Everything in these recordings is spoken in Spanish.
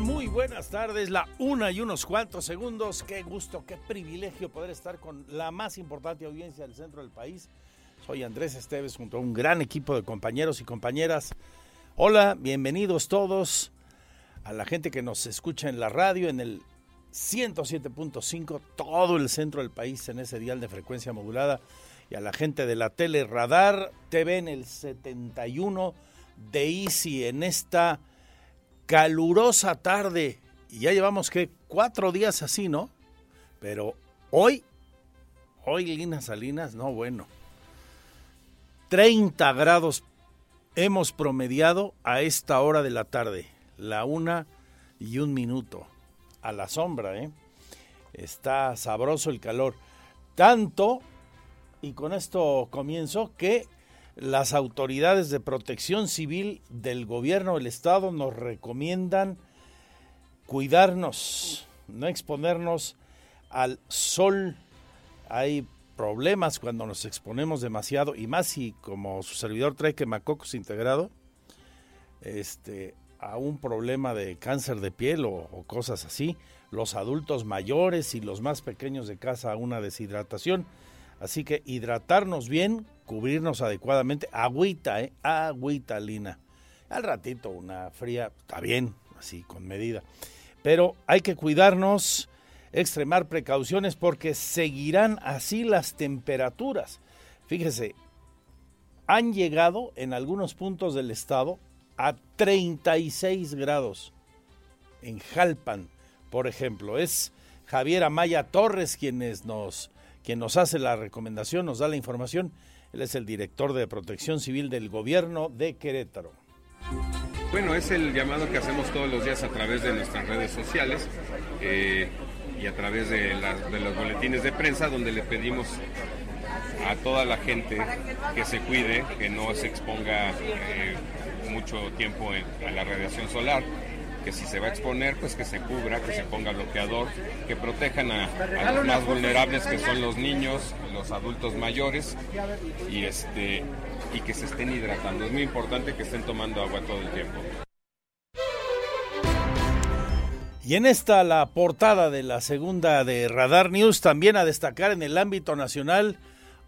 Muy buenas tardes. La una y unos cuantos segundos. Qué gusto, qué privilegio poder estar con la más importante audiencia del centro del país. Soy Andrés Esteves junto a un gran equipo de compañeros y compañeras. Hola, bienvenidos todos a la gente que nos escucha en la radio en el 107.5, todo el centro del país en ese dial de frecuencia modulada y a la gente de la tele Radar TV en el 71 de Easy en esta calurosa tarde. Y ya llevamos que cuatro días así, ¿no? Pero hoy, hoy Lina Salinas, no bueno. 30 grados hemos promediado a esta hora de la tarde, la una y un minuto. A la sombra, ¿eh? Está sabroso el calor. Tanto, y con esto comienzo, que las autoridades de protección civil del gobierno del estado nos recomiendan cuidarnos, no exponernos al sol. Hay problemas cuando nos exponemos demasiado y más si como su servidor trae quemacocos integrado este, a un problema de cáncer de piel o, o cosas así. Los adultos mayores y los más pequeños de casa a una deshidratación. Así que hidratarnos bien, cubrirnos adecuadamente, agüita, ¿eh? Agüita, Lina. Al ratito una fría, está bien, así con medida. Pero hay que cuidarnos, extremar precauciones porque seguirán así las temperaturas. Fíjese, han llegado en algunos puntos del estado a 36 grados. En Jalpan, por ejemplo, es Javier Amaya Torres quienes nos quien nos hace la recomendación, nos da la información. Él es el director de Protección Civil del Gobierno de Querétaro. Bueno, es el llamado que hacemos todos los días a través de nuestras redes sociales eh, y a través de, los boletines de prensa donde le pedimos a toda la gente que se cuide, que no se exponga eh, mucho tiempo a la radiación solar que si se va a exponer, pues que se cubra, que se ponga bloqueador, que protejan a, los más vulnerables que son los niños, los adultos mayores y este y que se estén hidratando. Es muy importante que estén tomando agua todo el tiempo. Y en esta la portada de la segunda de Radar News también a destacar en el ámbito nacional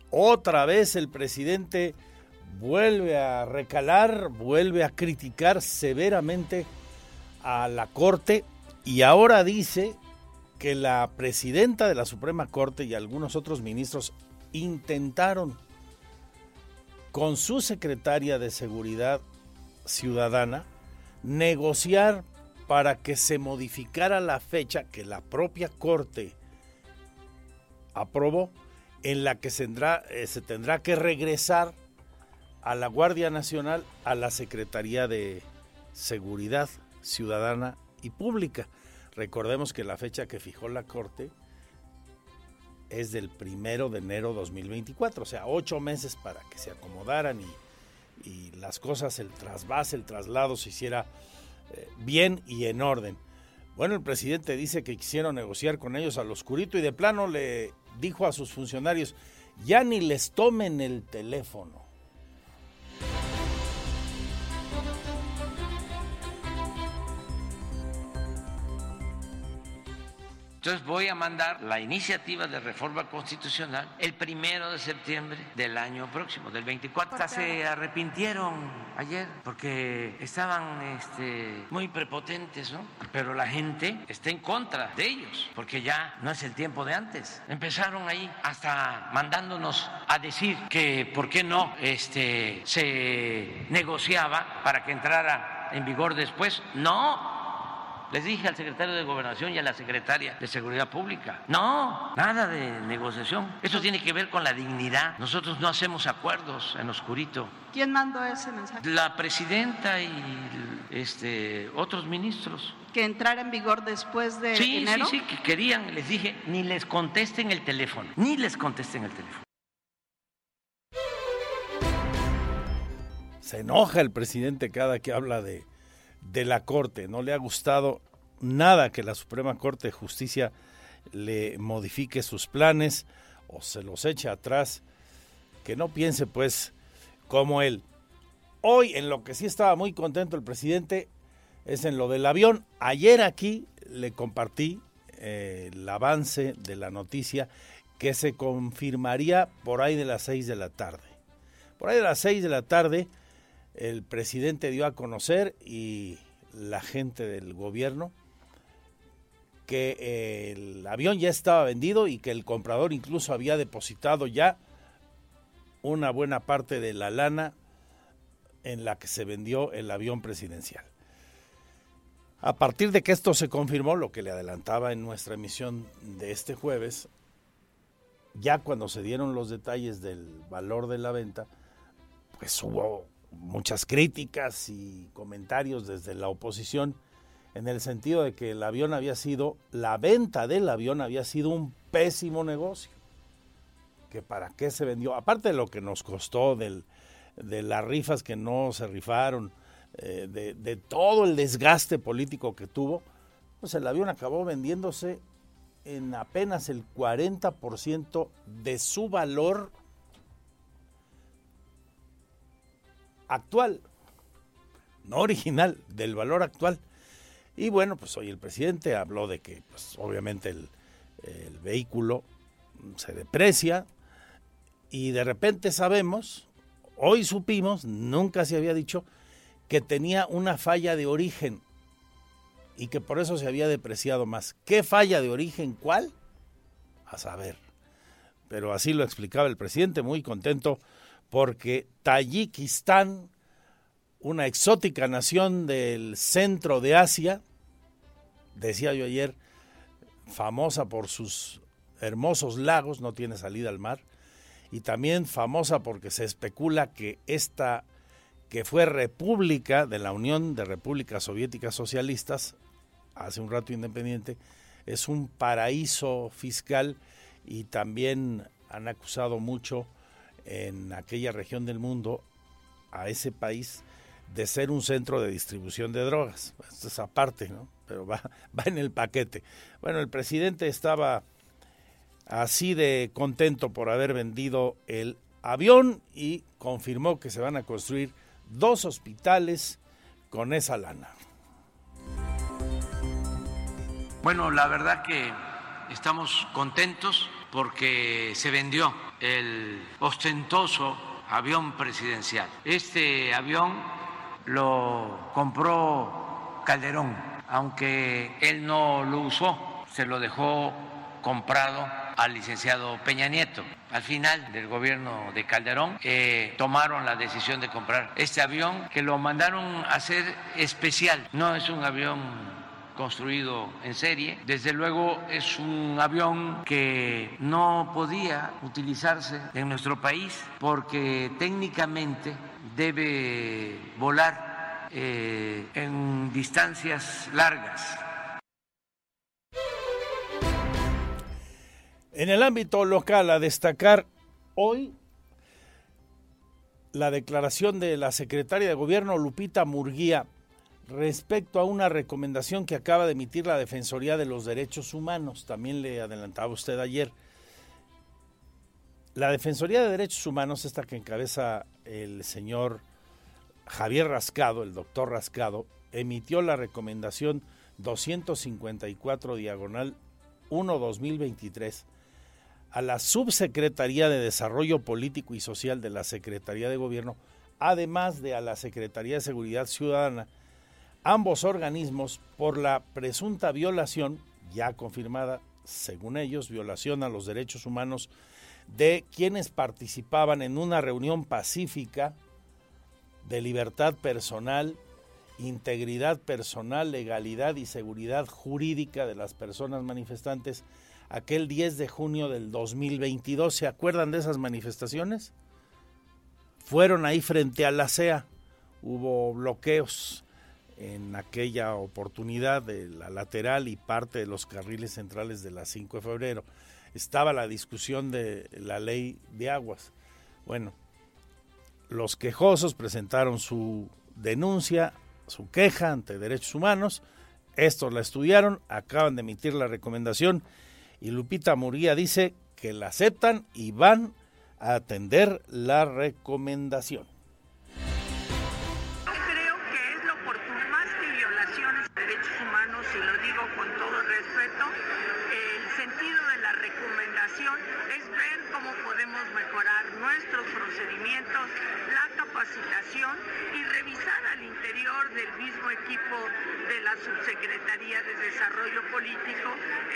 otra vez el presidente vuelve a recalar, vuelve a criticar severamente a la Corte y ahora dice que la presidenta de la Suprema Corte y algunos otros ministros intentaron con su secretaria de Seguridad Ciudadana negociar para que se modificara la fecha que la propia Corte aprobó en la que se tendrá, eh, se tendrá que regresar a la Guardia Nacional a la Secretaría de Seguridad ciudadana y pública. Recordemos que la fecha que fijó la Corte es del primero de enero 2024, o sea, ocho meses para que se acomodaran y, las cosas, el trasvase, el traslado se hiciera eh, bien y en orden. Bueno, el presidente dice que quisieron negociar con ellos al oscurito y de plano le dijo a sus funcionarios, ya ni les tomen el teléfono. Entonces voy a mandar la iniciativa de reforma constitucional el primero de septiembre del año próximo, del 24. Hasta se arrepintieron ayer porque estaban este, muy prepotentes, ¿no? Pero la gente está en contra de ellos porque ya no es el tiempo de antes. Empezaron ahí hasta mandándonos a decir que por qué no este, se negociaba para que entrara en vigor después. No, les dije al secretario de Gobernación y a la secretaria de Seguridad Pública, no, nada de negociación. Eso tiene que ver con la dignidad. Nosotros no hacemos acuerdos en oscurito. ¿Quién mandó ese mensaje? La presidenta y este, otros ministros. ¿Que entrara en vigor después de sí, enero? Sí, sí, que querían. Les dije, ni les contesten el teléfono, ni les contesten el teléfono. Se enoja el presidente cada que habla de de la Corte. No le ha gustado nada que la Suprema Corte de Justicia le modifique sus planes o se los eche atrás. Que no piense pues como él. Hoy en lo que sí estaba muy contento el presidente es en lo del avión. Ayer aquí le compartí eh, el avance de la noticia que se confirmaría por ahí de las seis de la tarde. Por ahí de las seis de la tarde el presidente dio a conocer y la gente del gobierno que el avión ya estaba vendido y que el comprador incluso había depositado ya una buena parte de la lana en la que se vendió el avión presidencial. A partir de que esto se confirmó, lo que le adelantaba en nuestra emisión de este jueves, ya cuando se dieron los detalles del valor de la venta, pues hubo muchas críticas y comentarios desde la oposición en el sentido de que el avión había sido, la venta del avión había sido un pésimo negocio. Que para qué se vendió, aparte de lo que nos costó, del, de las rifas que no se rifaron, eh, de, de, todo el desgaste político que tuvo, pues el avión acabó vendiéndose en apenas el 40% de su valor actual, no original, del valor actual. Y bueno, pues hoy el presidente habló de que, pues obviamente el, el vehículo se deprecia y de repente sabemos, hoy supimos, nunca se había dicho, que tenía una falla de origen y que por eso se había depreciado más. ¿Qué falla de origen? ¿Cuál? A saber. Pero así lo explicaba el presidente, muy contento porque Tayikistán, una exótica nación del centro de Asia, decía yo ayer, famosa por sus hermosos lagos, no tiene salida al mar, y también famosa porque se especula que esta, que fue república de la Unión de Repúblicas Soviéticas Socialistas, hace un rato independiente, es un paraíso fiscal y también han acusado mucho en aquella región del mundo a ese país de ser un centro de distribución de drogas. Esto es aparte, ¿no? Pero va, va en el paquete. Bueno, el presidente estaba así de contento por haber vendido el avión y confirmó que se van a construir dos hospitales con esa lana. Bueno, la verdad que estamos contentos porque se vendió el ostentoso avión presidencial. Este avión lo compró Calderón, aunque él no lo usó, se lo dejó comprado al licenciado Peña Nieto. Al final del gobierno de Calderón eh, tomaron la decisión de comprar este avión que lo mandaron a hacer especial. No es un avión construido en serie. Desde luego es un avión que no podía utilizarse en nuestro país porque técnicamente debe volar eh, en distancias largas. En el ámbito local, a destacar hoy la declaración de la secretaria de Gobierno Lupita Murguía respecto a una recomendación que acaba de emitir la Defensoría de los Derechos Humanos. También le adelantaba usted ayer. La Defensoría de Derechos Humanos, esta que encabeza el señor Javier Rascado, el doctor Rascado, emitió la recomendación 254 diagonal 1-2023 a la Subsecretaría de Desarrollo Político y Social de la Secretaría de Gobierno, además de a la Secretaría de Seguridad Ciudadana, ambos organismos por la presunta violación, ya confirmada según ellos, violación a los derechos humanos de quienes participaban en una reunión pacífica de libertad personal, integridad personal, legalidad y seguridad jurídica de las personas manifestantes aquel 10 de junio del 2022. ¿Se acuerdan de esas manifestaciones? Fueron ahí frente a la CEA, hubo bloqueos en aquella oportunidad de la lateral y parte de los carriles centrales de la 5 de febrero. Estaba la discusión de la ley de aguas. Bueno, los quejosos presentaron su denuncia, su queja ante derechos humanos. Estos la estudiaron, acaban de emitir la recomendación y Lupita Muría dice que la aceptan y van a atender la recomendación. Mejorar nuestros procedimientos, la capacitación y revisar al interior del mismo equipo de la Subsecretaría de Desarrollo Político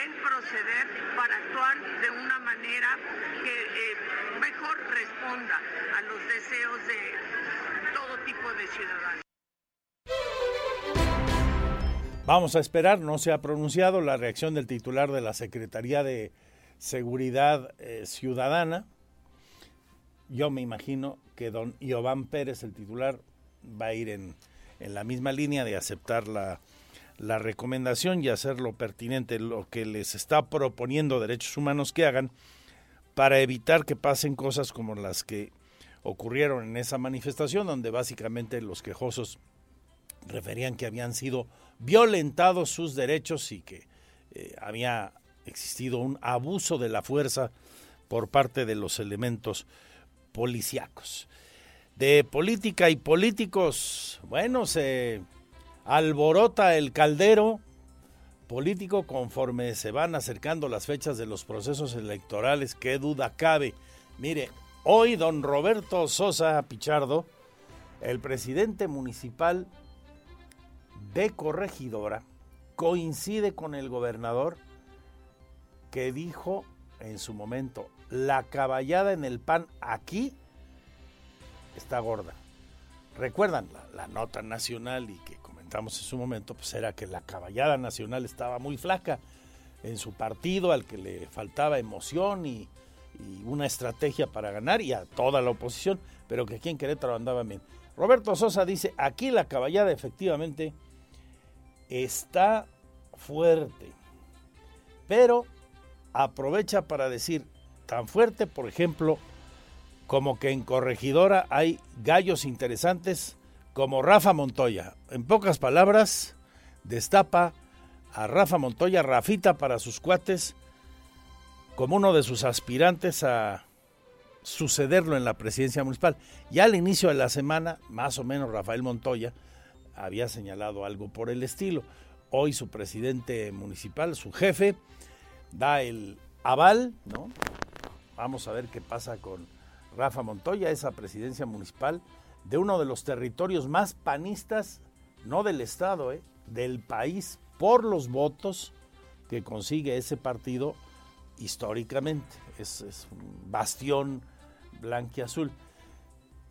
el proceder para actuar de una manera que eh, mejor responda a los deseos de todo tipo de ciudadanos. Vamos a esperar, no se ha pronunciado la reacción del titular de la Secretaría de Seguridad eh, Ciudadana. Yo me imagino que don Iván Pérez, el titular, va a ir en, en la misma línea de aceptar la, la recomendación y hacer lo pertinente, lo que les está proponiendo Derechos Humanos que hagan para evitar que pasen cosas como las que ocurrieron en esa manifestación, donde básicamente los quejosos referían que habían sido violentados sus derechos y que eh, había existido un abuso de la fuerza por parte de los elementos policíacos. De política y políticos, bueno, se alborota el caldero político conforme se van acercando las fechas de los procesos electorales, qué duda cabe. Mire, hoy don Roberto Sosa Pichardo, el presidente municipal de Corregidora, coincide con el gobernador que dijo en su momento, la caballada en el pan aquí está gorda. Recuerdan la, nota nacional y que comentamos en su momento, pues era que la caballada nacional estaba muy flaca en su partido, al que le faltaba emoción y, y una estrategia para ganar y a toda la oposición, pero que aquí en Querétaro andaba bien. Roberto Sosa dice, aquí la caballada efectivamente está fuerte, pero aprovecha para decir, tan fuerte, por ejemplo, como que en Corregidora hay gallos interesantes como Rafa Montoya. En pocas palabras, destapa a Rafa Montoya, Rafita para sus cuates, como uno de sus aspirantes a sucederlo en la presidencia municipal. Ya al inicio de la semana, más o menos Rafael Montoya había señalado algo por el estilo. Hoy su presidente municipal, su jefe, da el aval, ¿no? Vamos a ver qué pasa con Rafa Montoya, esa presidencia municipal de uno de los territorios más panistas, no del Estado, ¿eh? del país, por los votos que consigue ese partido históricamente. Es, es un bastión blanquiazul.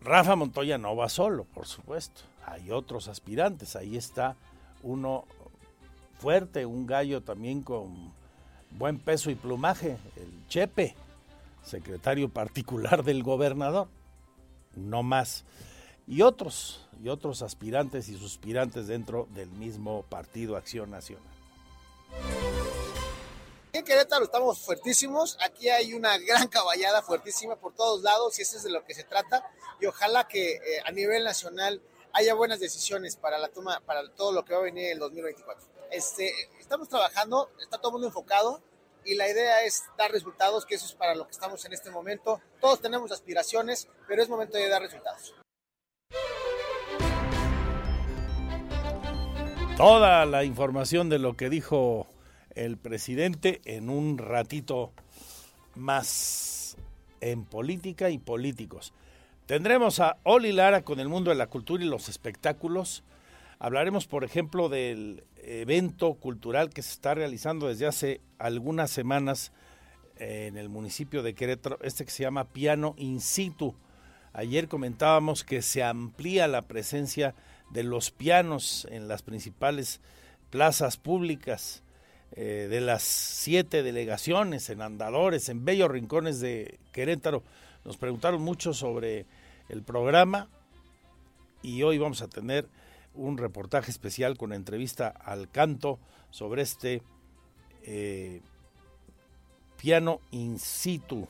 Rafa Montoya no va solo, por supuesto. Hay otros aspirantes. Ahí está uno fuerte, un gallo también con buen peso y plumaje, el Chepe, secretario particular del gobernador. No más y otros, y otros aspirantes y suspirantes dentro del mismo Partido Acción Nacional. En Querétaro estamos fuertísimos, aquí hay una gran caballada fuertísima por todos lados y eso es de lo que se trata y ojalá que eh, a nivel nacional haya buenas decisiones para la toma, para todo lo que va a venir en el 2024. Este, estamos trabajando, está todo el mundo enfocado y la idea es dar resultados, que eso es para lo que estamos en este momento. Todos tenemos aspiraciones, pero es momento de dar resultados. Toda la información de lo que dijo el presidente en un ratito más en política y políticos. Tendremos a Oli Lara con el mundo de la cultura y los espectáculos. Hablaremos, por ejemplo, del evento cultural que se está realizando desde hace algunas semanas en el municipio de Querétaro, este que se llama Piano In Situ. Ayer comentábamos que se amplía la presencia de los pianos en las principales plazas públicas eh, de las siete delegaciones, en andadores, en bellos rincones de Querétaro. Nos preguntaron mucho sobre el programa y hoy vamos a tener un reportaje especial con entrevista al canto sobre este eh, piano in situ.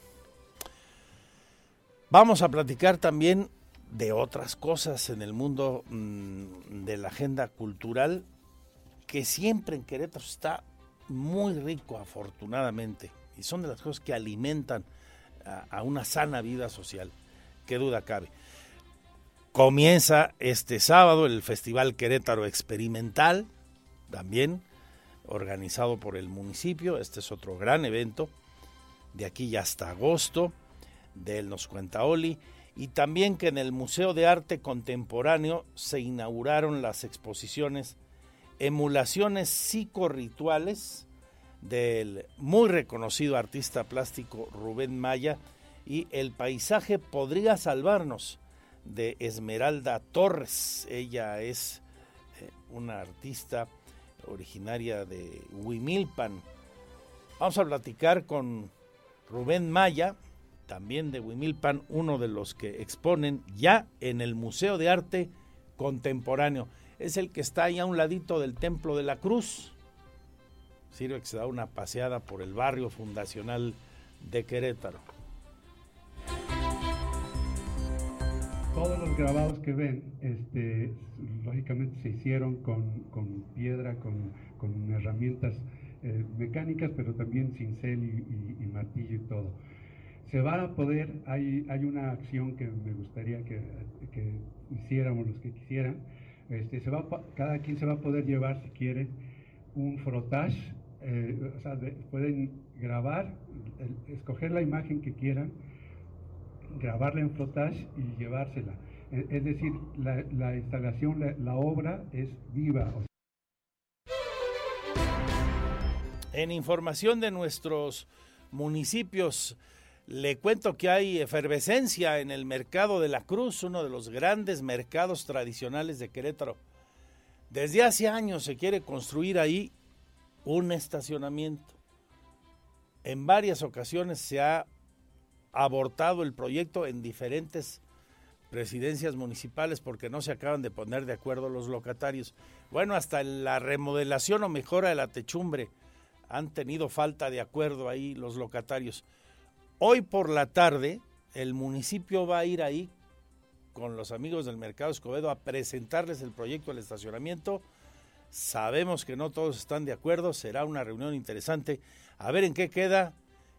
Vamos a platicar también de otras cosas en el mundo mm, de la agenda cultural que siempre en Querétaro está muy rico, afortunadamente, y son de las cosas que alimentan a, una sana vida social, qué duda cabe. Comienza este sábado el Festival Querétaro Experimental, también organizado por el municipio. Este es otro gran evento, de aquí ya hasta agosto, de él nos cuenta Oli. Y también que en el Museo de Arte Contemporáneo se inauguraron las exposiciones emulaciones psicorrituales del muy reconocido artista plástico Rubén Maya y El paisaje podría salvarnos de Esmeralda Torres. Ella es eh, una artista originaria de Huimilpan. Vamos a platicar con Rubén Maya, también de Huimilpan, uno de los que exponen ya en el Museo de Arte Contemporáneo es el que está ahí a un ladito del Templo de la Cruz. Sirve que se da una paseada por el barrio fundacional de Querétaro. Todos los grabados que ven, este, lógicamente se hicieron con, piedra, con, herramientas eh, mecánicas, pero también cincel y, y, martillo y todo. Se va a poder, hay, hay una acción que me gustaría que, que hiciéramos los que quisieran, este, se va, cada quien se va a poder llevar, si quiere, un frotage. Eh, o sea, pueden grabar, escoger la imagen que quieran, grabarla en frotage y llevársela. E, es decir, la, instalación, la, obra es viva. En información de nuestros municipios, le cuento que hay efervescencia en el mercado de la Cruz, uno de los grandes mercados tradicionales de Querétaro. Desde hace años se quiere construir ahí un estacionamiento. En varias ocasiones se ha abortado el proyecto en diferentes presidencias municipales porque no se acaban de poner de acuerdo los locatarios. Bueno, hasta la remodelación o mejora de la techumbre han tenido falta de acuerdo ahí los locatarios. Hoy por la tarde el municipio va a ir ahí con los amigos del Mercado Escobedo a presentarles el proyecto del estacionamiento. Sabemos que no todos están de acuerdo, será una reunión interesante. A ver en qué queda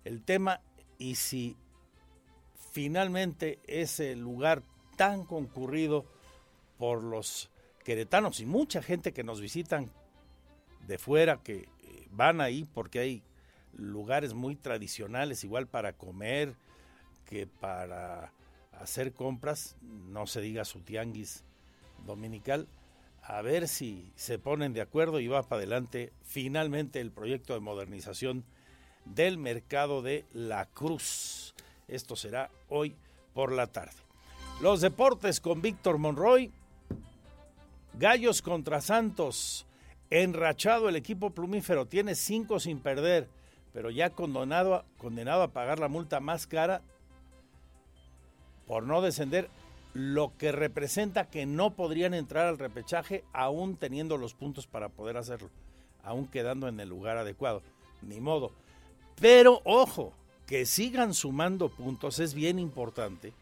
el tema y si finalmente ese lugar tan concurrido por los queretanos y mucha gente que nos visitan de fuera, que eh, van ahí porque hay lugares muy tradicionales, igual para comer que para hacer compras, no se diga su tianguis dominical, a ver si se ponen de acuerdo y va para adelante finalmente el proyecto de modernización del mercado de la Cruz. Esto será hoy por la tarde. Los deportes con Víctor Monroy. Gallos contra Santos. Enrachado el equipo plumífero. Tiene cinco sin perder pero ya condenado a, condenado a pagar la multa más cara por no descender, lo que representa que no podrían entrar al repechaje aún teniendo los puntos para poder hacerlo, aún quedando en el lugar adecuado. Ni modo. Pero ojo, que sigan sumando puntos es bien importante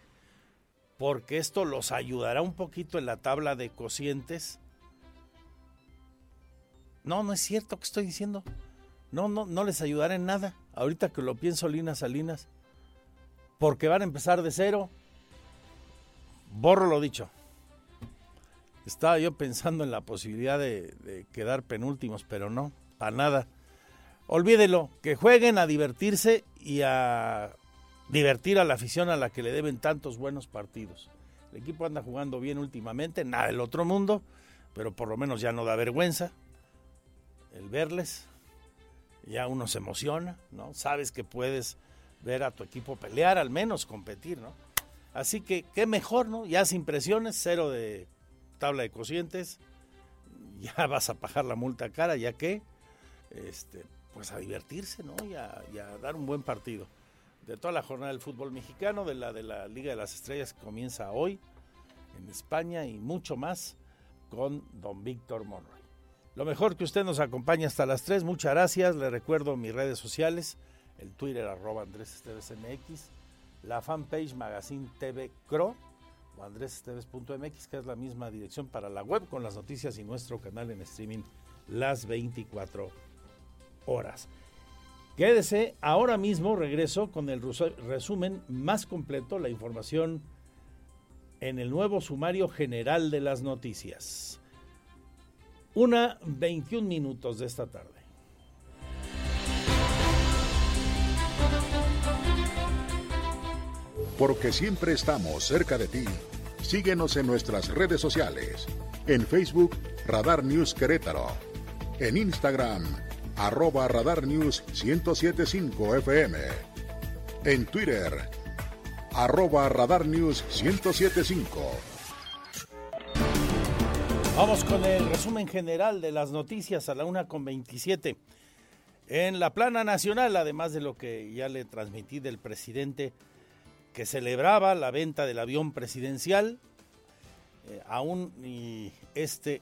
porque esto los ayudará un poquito en la tabla de cocientes. No, no es cierto que estoy diciendo. No, no, no les ayudará en nada. Ahorita que lo pienso, Linas Salinas. Porque van a empezar de cero. Borro lo dicho. Estaba yo pensando en la posibilidad de, quedar penúltimos, pero no, para nada. Olvídelo, que jueguen a divertirse y a divertir a la afición a la que le deben tantos buenos partidos. El equipo anda jugando bien últimamente, nada del otro mundo, pero por lo menos ya no da vergüenza el verles. Ya uno se emociona, ¿no? Sabes que puedes ver a tu equipo pelear, al menos competir, ¿no? Así que qué mejor, ¿no? Ya sin presiones, cero de tabla de cocientes, ya vas a pagar la multa cara, ya que, este, pues a divertirse, ¿no? Y a, dar un buen partido. De toda la jornada del fútbol mexicano, de la de la Liga de las Estrellas que comienza hoy en España y mucho más con don Víctor Monroy. Lo mejor que usted nos acompañe hasta las 3. Muchas gracias. Le recuerdo mis redes sociales, el Twitter arroba Andrés Esteves MX, la fanpage Magazine TV Cro o andresesteves.mx, que es la misma dirección para la web con las noticias y nuestro canal en streaming las 24 horas. Quédese, ahora mismo regreso con el resumen más completo, la información en el nuevo sumario general de las noticias. Una 21 minutos de esta tarde. Porque siempre estamos cerca de ti. Síguenos en nuestras redes sociales. En Facebook, Radar News Querétaro. En Instagram, arroba Radar News 1075 FM. En Twitter, arroba Radar News 1075. Vamos con el resumen general de las noticias a la una con 27. En la plana nacional, además de lo que ya le transmití del presidente que celebraba la venta del avión presidencial, eh, aún y este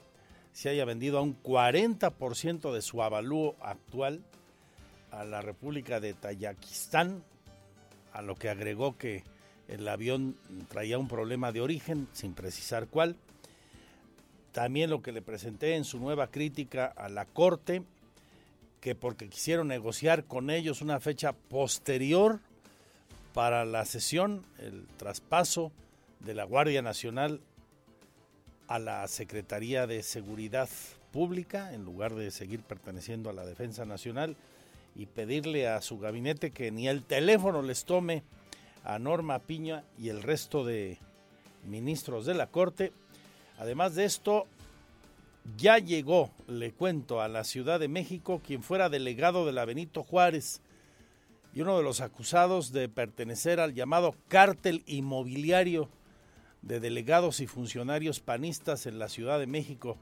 se haya vendido a un 40% de su avalúo actual a la República de Tayakistán, a lo que agregó que el avión traía un problema de origen, sin precisar cuál. También lo que le presenté en su nueva crítica a la Corte, que porque quisieron negociar con ellos una fecha posterior para la sesión, el traspaso de la Guardia Nacional a la Secretaría de Seguridad Pública, en lugar de seguir perteneciendo a la Defensa Nacional, y pedirle a su gabinete que ni el teléfono les tome a Norma Piña y el resto de ministros de la Corte. Además de esto, ya llegó, le cuento, a la Ciudad de México quien fuera delegado de la Benito Juárez y uno de los acusados de pertenecer al llamado cártel inmobiliario de delegados y funcionarios panistas en la Ciudad de México,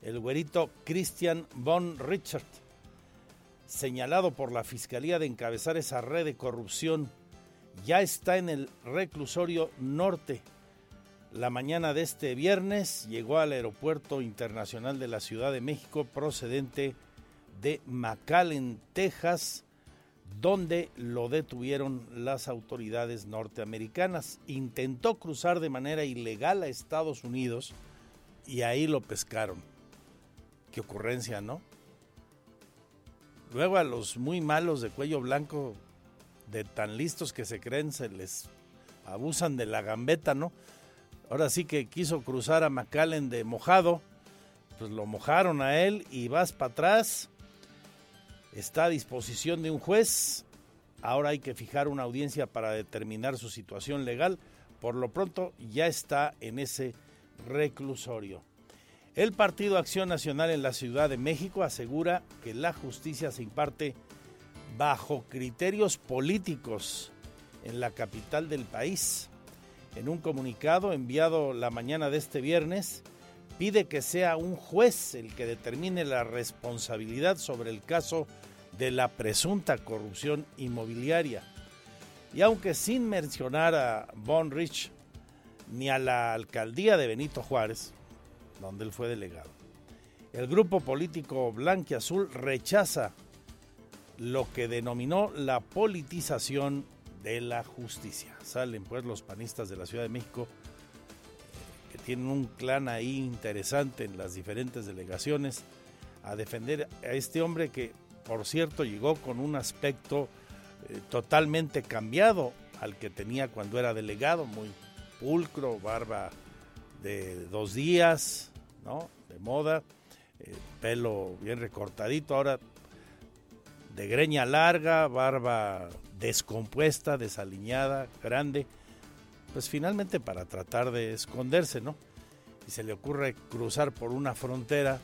el güerito Christian von Richard, señalado por la Fiscalía de encabezar esa red de corrupción, ya está en el reclusorio norte. La mañana de este viernes llegó al Aeropuerto Internacional de la Ciudad de México procedente de McAllen, Texas, donde lo detuvieron las autoridades norteamericanas. Intentó cruzar de manera ilegal a Estados Unidos y ahí lo pescaron. Qué ocurrencia, ¿no? Luego a los muy malos de cuello blanco, de tan listos que se creen, se les abusan de la gambeta, ¿no? Ahora sí que quiso cruzar a McAllen de mojado, pues lo mojaron a él y vas para atrás. Está a disposición de un juez. Ahora hay que fijar una audiencia para determinar su situación legal. Por lo pronto ya está en ese reclusorio. El Partido Acción Nacional en la Ciudad de México asegura que la justicia se imparte bajo criterios políticos en la capital del país en un comunicado enviado la mañana de este viernes, pide que sea un juez el que determine la responsabilidad sobre el caso de la presunta corrupción inmobiliaria. Y aunque sin mencionar a Von Rich ni a la alcaldía de Benito Juárez, donde él fue delegado, el grupo político Blanquiazul rechaza lo que denominó la politización de la justicia. Salen pues los panistas de la Ciudad de México que tienen un clan ahí interesante en las diferentes delegaciones a defender a este hombre que por cierto llegó con un aspecto eh, totalmente cambiado al que tenía cuando era delegado, muy pulcro, barba de dos días, ¿no? De moda, eh, pelo bien recortadito, ahora de greña larga, barba descompuesta, desaliñada, grande, pues finalmente para tratar de esconderse, ¿no? Y se le ocurre cruzar por una frontera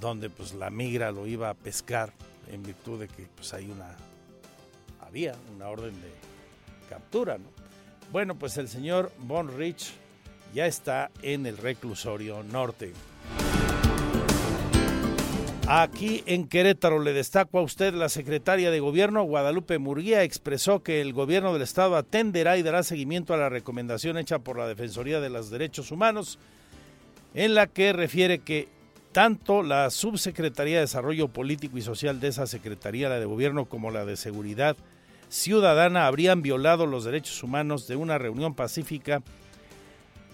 donde pues la migra lo iba a pescar en virtud de que pues hay una había una orden de captura, ¿no? Bueno, pues el señor Von Rich ya está en el reclusorio norte. Aquí en Querétaro le destaco a usted la secretaria de Gobierno, Guadalupe Murguía, expresó que el gobierno del Estado atenderá y dará seguimiento a la recomendación hecha por la Defensoría de los Derechos Humanos, en la que refiere que tanto la Subsecretaría de Desarrollo Político y Social de esa Secretaría, la de Gobierno, como la de Seguridad Ciudadana habrían violado los derechos humanos de una reunión pacífica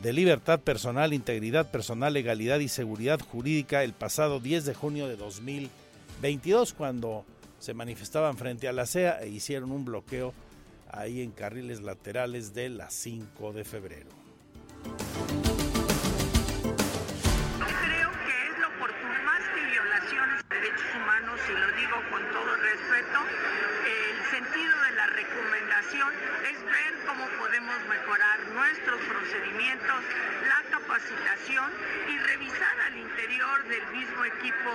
de libertad personal, integridad personal, legalidad y seguridad jurídica el pasado 10 de junio de 2022, cuando se manifestaban frente a la CEA e hicieron un bloqueo ahí en carriles laterales de la 5 de febrero. Nuestros procedimientos, la capacitación y revisar al interior del mismo equipo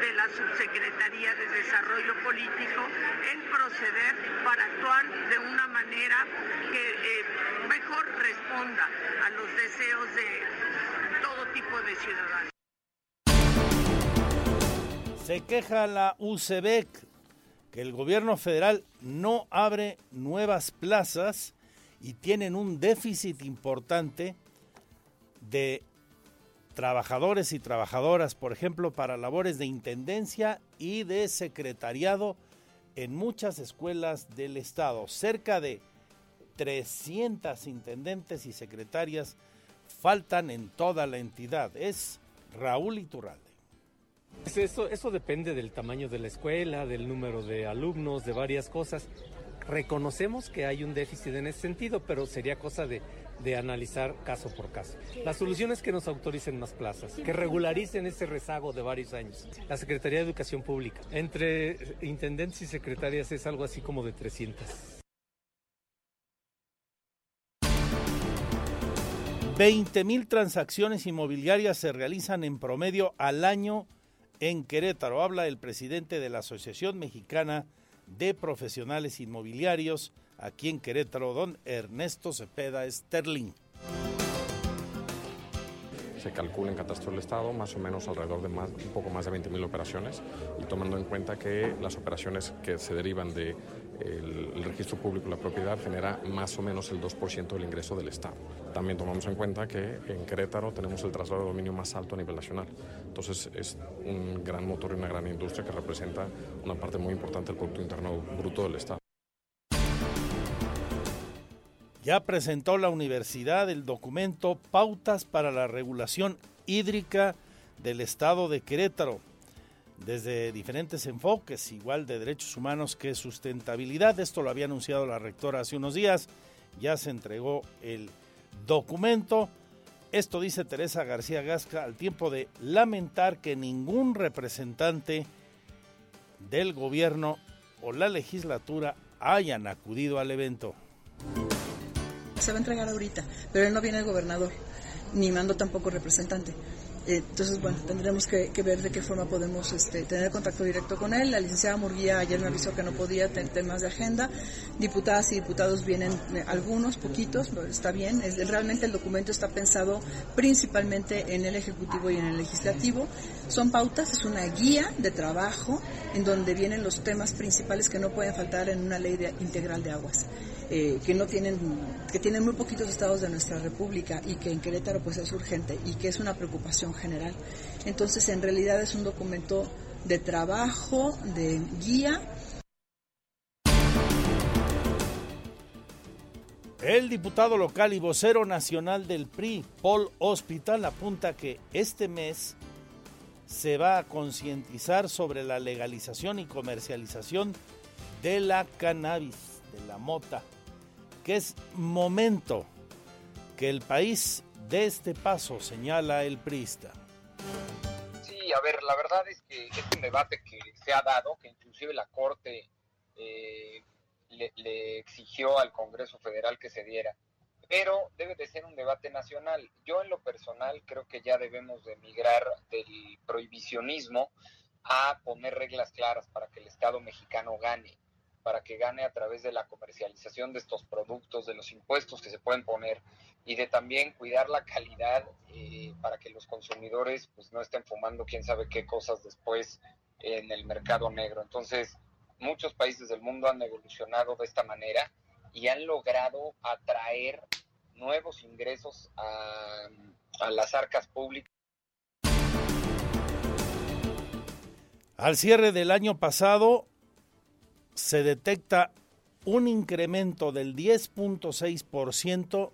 de la Subsecretaría de Desarrollo Político el proceder para actuar de una manera que eh, mejor responda a los deseos de todo tipo de ciudadanos. Se queja la UCEBEC que el gobierno federal no abre nuevas plazas y tienen un déficit importante de trabajadores y trabajadoras, por ejemplo, para labores de intendencia y de secretariado en muchas escuelas del estado. Cerca de 300 intendentes y secretarias faltan en toda la entidad. Es Raúl Iturralde. Pues Eso, eso depende del tamaño de la escuela, del número de alumnos, de varias cosas. Reconocemos que hay un déficit en ese sentido, pero sería cosa de, de analizar caso por caso. La solución es que nos autoricen más plazas, que regularicen ese rezago de varios años. La Secretaría de Educación Pública, entre intendentes y secretarias es algo así como de 300. 20 mil transacciones inmobiliarias se realizan en promedio al año en Querétaro. Habla el presidente de la Asociación Mexicana Profesionales Inmobiliarios aquí en Querétaro, don Ernesto Cepeda Sterling. se calcula en Catastro del Estado más o menos alrededor de más, un poco más de 20.000 operaciones y tomando en cuenta que las operaciones que se derivan de el registro público de la propiedad genera más o menos el 2% del ingreso del Estado. También tomamos en cuenta que en Querétaro tenemos el traslado de dominio más alto a nivel nacional. Entonces es un gran motor y una gran industria que representa una parte muy importante del Producto Interno Bruto del Estado. Ya presentó la universidad el documento Pautas para la Regulación Hídrica del Estado de Querétaro, desde diferentes enfoques, igual de derechos humanos que sustentabilidad. Esto lo había anunciado la rectora hace unos días, ya se entregó el documento. Esto dice Teresa García Gasca al tiempo de lamentar que ningún representante del gobierno o la legislatura hayan acudido al evento se va a entregar ahorita, pero él no viene el gobernador, ni mando tampoco representante. Entonces, bueno, tendremos que, ver de qué forma podemos este, tener contacto directo con él. La licenciada Murguía ayer me avisó que no podía tener temas de agenda. Diputadas y diputados vienen eh, algunos, poquitos, pero está bien. Realmente el documento está pensado principalmente en el Ejecutivo y en el Legislativo. Son pautas, es una guía de trabajo en donde vienen los temas principales que no pueden faltar en una ley de, integral de aguas. Eh, que no tienen, que tienen muy poquitos estados de nuestra república y que en Querétaro pues es urgente y que es una preocupación general. Entonces en realidad es un documento de trabajo, de guía. El diputado local y vocero nacional del PRI, Paul Hospital, apunta que este mes se va a concientizar sobre la legalización y comercialización de la cannabis, de la mota que es momento que el país dé este paso, señala el priista. Sí, a ver, la verdad es que es un debate que se ha dado, que inclusive la Corte eh, le, le, exigió al Congreso Federal que se diera. Pero debe de ser un debate nacional. Yo en lo personal creo que ya debemos de migrar del prohibicionismo a poner reglas claras para que el Estado mexicano gane, para que gane a través de la comercialización de estos productos, de los impuestos que se pueden poner y de también cuidar la calidad eh, para que los consumidores pues no estén fumando quién sabe qué cosas después en el mercado negro. Entonces, muchos países del mundo han evolucionado de esta manera y han logrado atraer nuevos ingresos a, a las arcas públicas. Al cierre del año pasado se detecta un incremento del 10.6%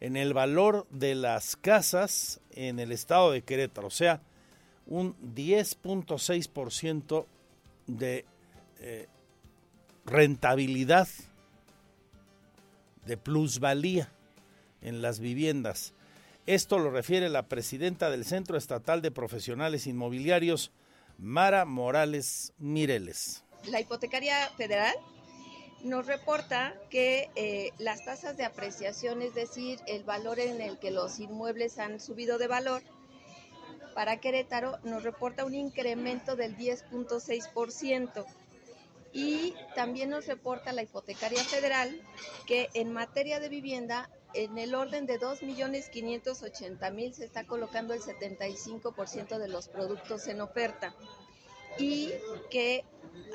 en el valor de las casas en el estado de Querétaro, o sea, un 10.6% de eh, rentabilidad, de plusvalía en las viviendas. Esto lo refiere la presidenta del Centro Estatal de Profesionales Inmobiliarios, Mara Morales Mireles. La hipotecaria federal nos reporta que eh, las tasas de apreciación, es decir, el valor en el que los inmuebles han subido de valor, para Querétaro nos reporta un incremento del 10.6%. Y también nos reporta la hipotecaria federal que en materia de vivienda, en el orden de 2.580.000 se está colocando el 75% de los productos en oferta y que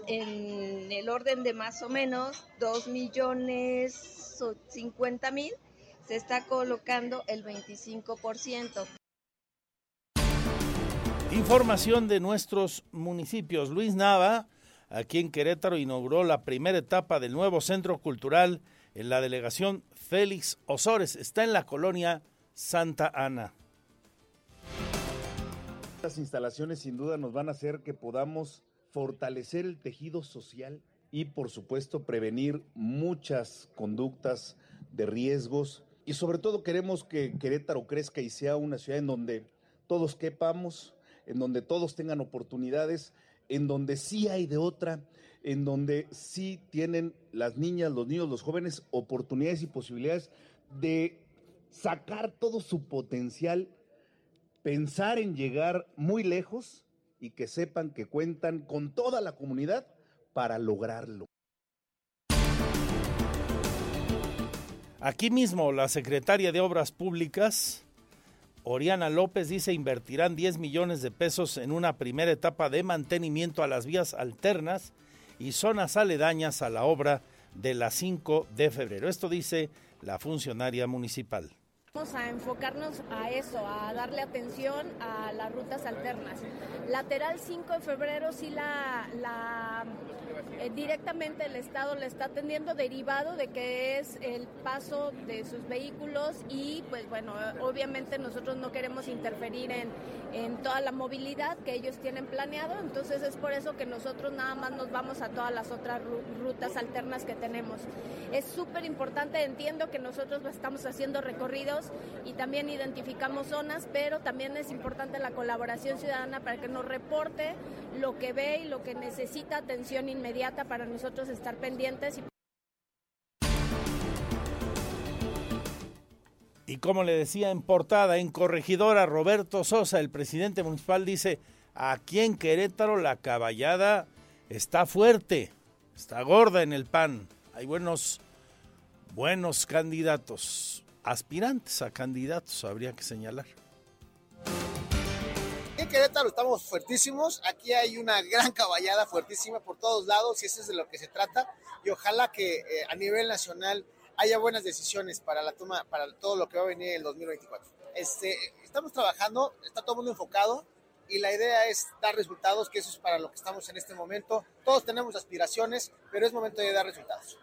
en el orden de más o menos 2 millones 50 mil se está colocando el 25%. Información de nuestros municipios. Luis Nava, aquí en Querétaro, inauguró la primera etapa del nuevo centro cultural en la delegación Félix Osores. Está en la colonia Santa Ana. Estas instalaciones sin duda nos van a hacer que podamos fortalecer el tejido social y por supuesto prevenir muchas conductas de riesgos. Y sobre todo queremos que Querétaro crezca y sea una ciudad en donde todos quepamos, en donde todos tengan oportunidades, en donde sí hay de otra, en donde sí tienen las niñas, los niños, los jóvenes oportunidades y posibilidades de sacar todo su potencial, pensar en llegar muy lejos y que sepan que cuentan con toda la comunidad para lograrlo. Aquí mismo la secretaria de Obras Públicas, Oriana López, dice invertirán 10 millones de pesos en una primera etapa de mantenimiento a las vías alternas y zonas aledañas a la obra de la 5 de febrero. Esto dice la funcionaria municipal. Vamos a enfocarnos a eso, a darle atención a las rutas alternas. Lateral 5 de febrero sí la, la eh, directamente el Estado le está atendiendo derivado de que es el paso de sus vehículos y pues bueno, obviamente nosotros no queremos interferir en, en toda la movilidad que ellos tienen planeado, entonces es por eso que nosotros nada más nos vamos a todas las otras rutas alternas que tenemos. Es súper importante, entiendo que nosotros estamos haciendo recorridos y también identificamos zonas, pero también es importante la colaboración ciudadana para que nos reporte lo que ve y lo que necesita atención inmediata para nosotros estar pendientes. Y... y como le decía en portada, en corregidora, Roberto Sosa, el presidente municipal, dice, aquí en Querétaro la caballada está fuerte, está gorda en el pan. Hay buenos, buenos candidatos aspirantes a candidatos, habría que señalar. En Querétaro estamos fuertísimos, aquí hay una gran caballada fuertísima por todos lados y eso es de lo que se trata y ojalá que eh, a nivel nacional haya buenas decisiones para la toma, para todo lo que va a venir en el 2024. Este, estamos trabajando, está todo el mundo enfocado y la idea es dar resultados, que eso es para lo que estamos en este momento. Todos tenemos aspiraciones, pero es momento de dar resultados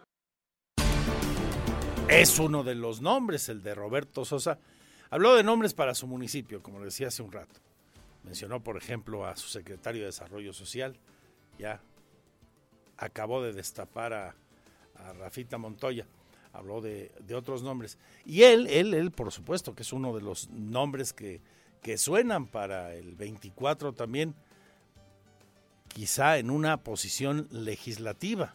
es uno de los nombres, el de Roberto Sosa. Habló de nombres para su municipio, como le decía hace un rato. Mencionó, por ejemplo, a su secretario de Desarrollo Social. Ya acabó de destapar a, Rafita Montoya. Habló de, de, otros nombres. Y él, él, él, por supuesto, que es uno de los nombres que, que suenan para el 24 también. quizá en una posición legislativa.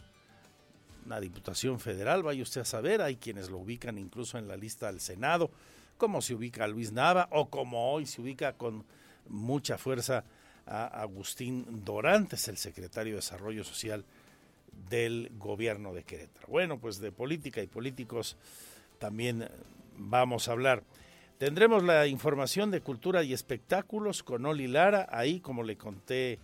Una diputación federal, vaya usted a saber, hay quienes lo ubican incluso en la lista del Senado, como se ubica a Luis Nava o como hoy se ubica con mucha fuerza a Agustín Dorantes, el secretario de Desarrollo Social del gobierno de Querétaro. Bueno, pues de política y políticos también vamos a hablar. Tendremos la información de cultura y espectáculos con Oli Lara, ahí como le conté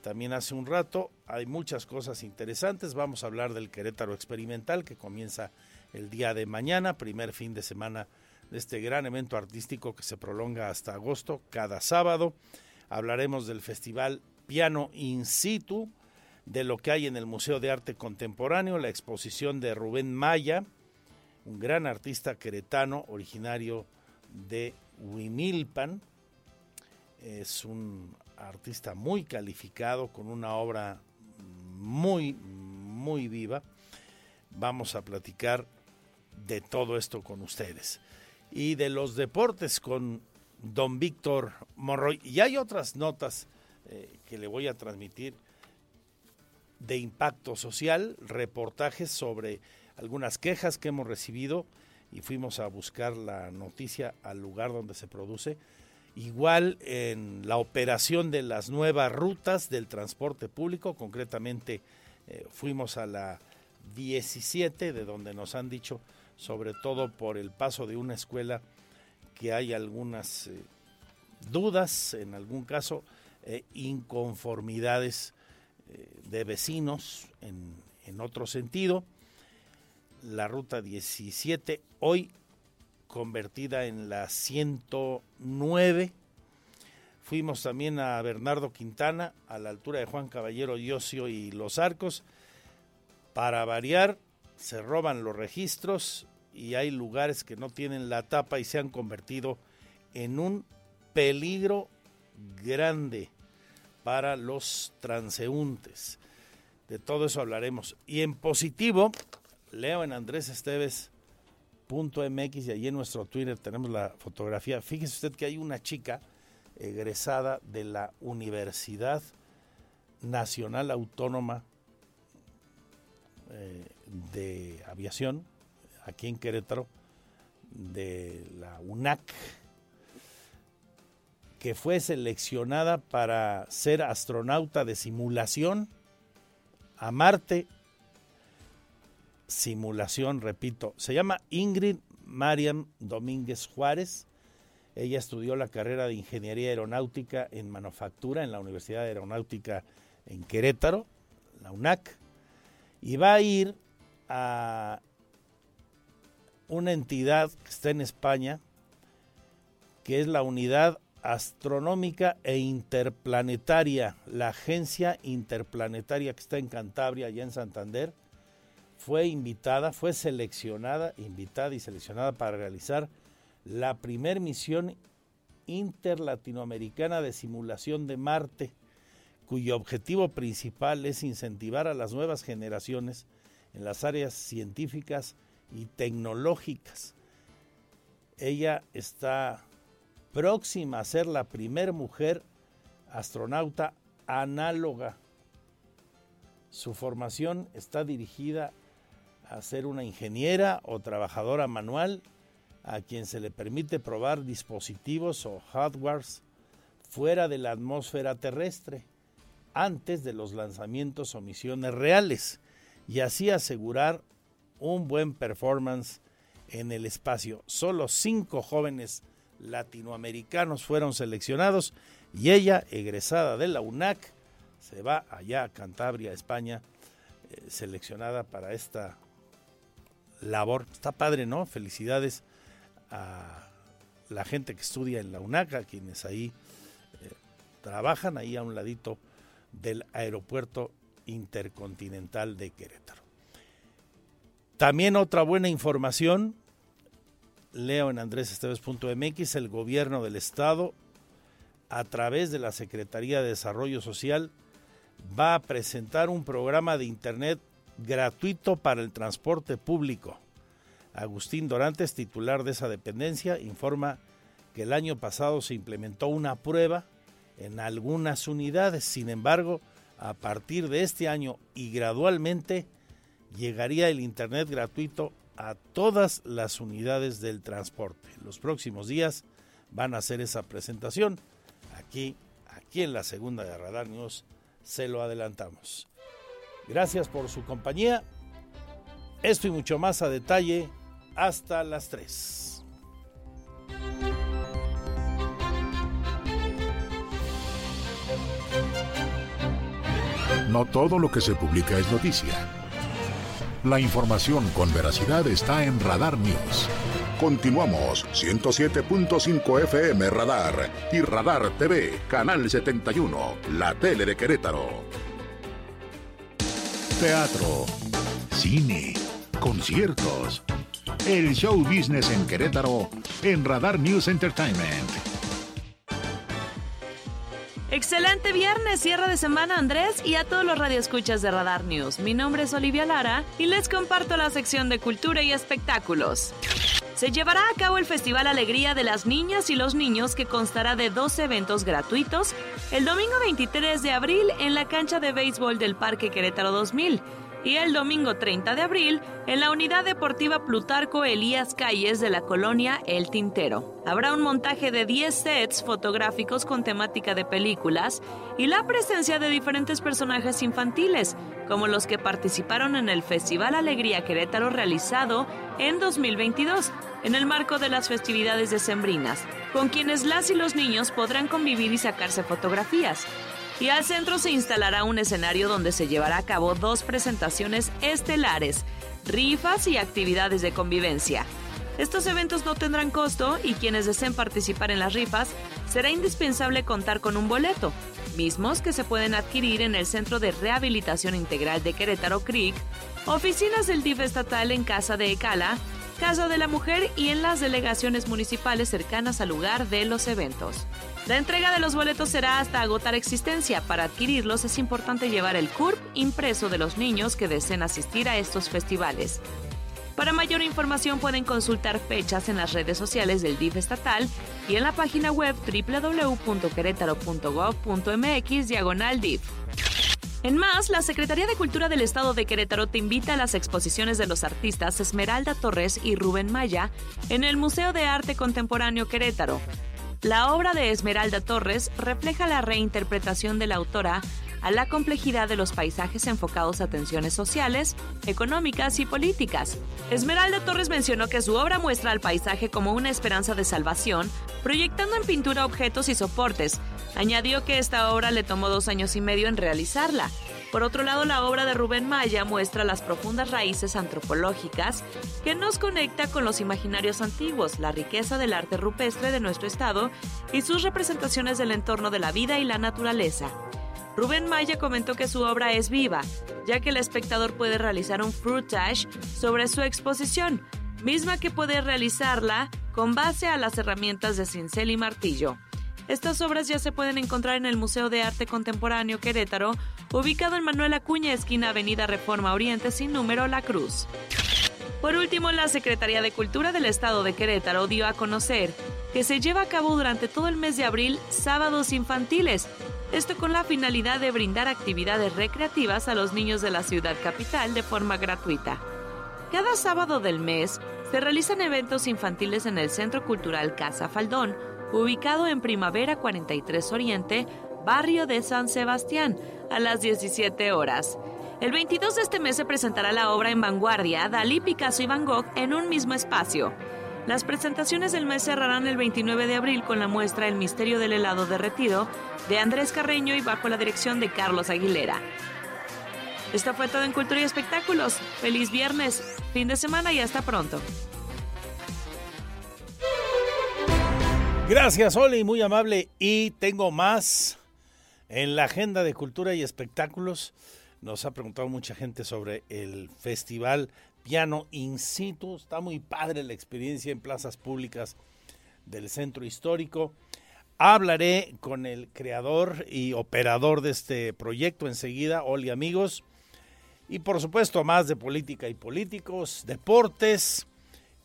también hace un rato, hay muchas cosas interesantes. Vamos a hablar del Querétaro Experimental que comienza el día de mañana, primer fin de semana de este gran evento artístico que se prolonga hasta agosto, cada sábado. Hablaremos del Festival Piano In Situ, de lo que hay en el Museo de Arte Contemporáneo, la exposición de Rubén Maya, un gran artista queretano originario de Huimilpan. Es un artista muy calificado, con una obra muy, muy viva. Vamos a platicar de todo esto con ustedes. Y de los deportes con don Víctor Monroy. Y hay otras notas eh, que le voy a transmitir de impacto social, reportajes sobre algunas quejas que hemos recibido y fuimos a buscar la noticia al lugar donde se produce. Igual en la operación de las nuevas rutas del transporte público, concretamente eh, fuimos a la 17, de donde nos han dicho, sobre todo por el paso de una escuela, que hay algunas eh, dudas, en algún caso, eh, inconformidades de vecinos en, en otro sentido. La ruta 17 hoy convertida en la 109. Fuimos también a Bernardo Quintana, a la altura de Juan Caballero, Yosio y Los Arcos. Para variar, se roban los registros y hay lugares que no tienen la tapa y se han convertido en un peligro grande para los transeúntes. De todo eso hablaremos. Y en positivo, leo en Andrés Esteves .mx y allí en nuestro Twitter tenemos la fotografía. Fíjese usted que hay una chica egresada de la Universidad Nacional Autónoma eh, de Aviación, aquí en Querétaro, de la UNAC, que fue seleccionada para ser astronauta de simulación a Marte simulación, repito. Se llama Ingrid Mariam Domínguez Juárez. Ella estudió la carrera de Ingeniería Aeronáutica en Manufactura en la Universidad Aeronáutica en Querétaro, la UNAC, y va a ir a una entidad que está en España, que es la Unidad Astronómica e Interplanetaria, la Agencia Interplanetaria que está en Cantabria, allá en Santander, fue invitada, fue seleccionada, invitada y seleccionada para realizar la primer misión interlatinoamericana de simulación de Marte, cuyo objetivo principal es incentivar a las nuevas generaciones en las áreas científicas y tecnológicas. Ella está próxima a ser la primer mujer astronauta análoga. Su formación está dirigida a ser una ingeniera o trabajadora manual a quien se le permite probar dispositivos o hardwares fuera de la atmósfera terrestre antes de los lanzamientos o misiones reales y así asegurar un buen performance en el espacio. Solo cinco jóvenes latinoamericanos fueron seleccionados y ella, egresada de la UNAC, se va allá a Cantabria, España, eh, seleccionada para esta labor. Está padre, ¿no? Felicidades a la gente que estudia en la UNACA, quienes ahí eh, trabajan, ahí a un ladito del aeropuerto intercontinental de Querétaro. También otra buena información, leo en andresesteves.mx, el gobierno del estado, a través de la Secretaría de Desarrollo Social, va a presentar un programa de Internet gratuito para el transporte público. Agustín Dorantes, titular de esa dependencia, informa que el año pasado se implementó una prueba en algunas unidades. Sin embargo, a partir de este año y gradualmente llegaría el Internet gratuito a todas las unidades del transporte. Los próximos días van a hacer esa presentación. Aquí, aquí en la segunda de Radar News se lo adelantamos. Gracias por su compañía. Esto y mucho más a detalle hasta las 3. No todo lo que se publica es noticia. La información con veracidad está en Radar News. Continuamos 107.5 FM Radar y Radar TV, Canal 71, la tele de Querétaro. Teatro, cine, conciertos. El show business en Querétaro en Radar News Entertainment. Excelente viernes, cierre de semana Andrés y a todos los radioescuchas de Radar News. Mi nombre es Olivia Lara y les comparto la sección de cultura y espectáculos. Se llevará a cabo el Festival Alegría de las Niñas y los Niños que constará de dos eventos gratuitos el domingo 23 de abril en la cancha de béisbol del Parque Querétaro 2000 y el domingo 30 de abril en la Unidad Deportiva Plutarco Elías Calles de la colonia El Tintero. Habrá un montaje de 10 sets fotográficos con temática de películas y la presencia de diferentes personajes infantiles, como los que participaron en el Festival Alegría Querétaro realizado en 2022, en el marco de las festividades decembrinas, con quienes las y los niños podrán convivir y sacarse fotografías y al centro se instalará un escenario donde se llevará a cabo dos presentaciones estelares, rifas y actividades de convivencia. Estos eventos no tendrán costo y quienes deseen participar en las rifas será indispensable contar con un boleto, mismos que se pueden adquirir en el Centro de Rehabilitación Integral de Querétaro Creek, oficinas del DIF estatal en Casa de Ecala, Casa de la Mujer y en las delegaciones municipales cercanas al lugar de los eventos. La entrega de los boletos será hasta agotar existencia. Para adquirirlos es importante llevar el CURP impreso de los niños que deseen asistir a estos festivales. Para mayor información pueden consultar fechas en las redes sociales del DIF estatal y en la página web www.querétaro.gov.mx diagonal DIF. En más, la Secretaría de Cultura del Estado de Querétaro te invita a las exposiciones de los artistas Esmeralda Torres y Rubén Maya en el Museo de Arte Contemporáneo Querétaro. La obra de Esmeralda Torres refleja la reinterpretación de la autora a la complejidad de los paisajes enfocados a tensiones sociales, económicas y políticas. Esmeralda Torres mencionó que su obra muestra al paisaje como una esperanza de salvación, proyectando en pintura objetos y soportes. Añadió que esta obra le tomó dos años y medio en realizarla, por otro lado, la obra de Rubén Maya muestra las profundas raíces antropológicas que nos conecta con los imaginarios antiguos, la riqueza del arte rupestre de nuestro estado y sus representaciones del entorno de la vida y la naturaleza. Rubén Maya comentó que su obra es viva, ya que el espectador puede realizar un fruitage sobre su exposición, misma que puede realizarla con base a las herramientas de cincel y martillo. Estas obras ya se pueden encontrar en el Museo de Arte Contemporáneo Querétaro, ubicado en Manuel Acuña, esquina Avenida Reforma Oriente, sin número La Cruz. Por último, la Secretaría de Cultura del Estado de Querétaro dio a conocer que se lleva a cabo durante todo el mes de abril sábados infantiles, esto con la finalidad de brindar actividades recreativas a los niños de la ciudad capital de forma gratuita. Cada sábado del mes se realizan eventos infantiles en el Centro Cultural Casa Faldón, ubicado en Primavera 43 Oriente, barrio de San Sebastián, a las 17 horas. El 22 de este mes se presentará la obra en vanguardia Dalí, Picasso y Van Gogh en un mismo espacio. Las presentaciones del mes cerrarán el 29 de abril con la muestra El misterio del helado derretido de Andrés Carreño y bajo la dirección de Carlos Aguilera. Esto fue todo en Cultura y Espectáculos. Feliz viernes, fin de semana y hasta pronto. Gracias, Oli, muy amable. Y tengo más en la agenda de cultura y espectáculos. Nos ha preguntado mucha gente sobre el festival Piano In situ. Está muy padre la experiencia en plazas públicas del centro histórico. Hablaré con el creador y operador de este proyecto enseguida, Oli amigos. Y por supuesto más de política y políticos, deportes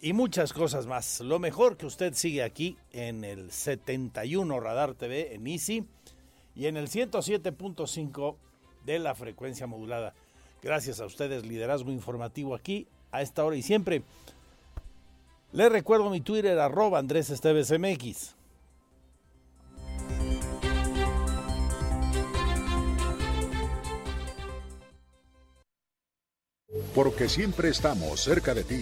y muchas cosas más. Lo mejor que usted sigue aquí en el 71 Radar TV en Easy y en el 107.5 de la frecuencia modulada. Gracias a ustedes, liderazgo informativo aquí a esta hora y siempre. Les recuerdo mi Twitter, arroba Andrés Esteves MX. Porque siempre estamos cerca de ti.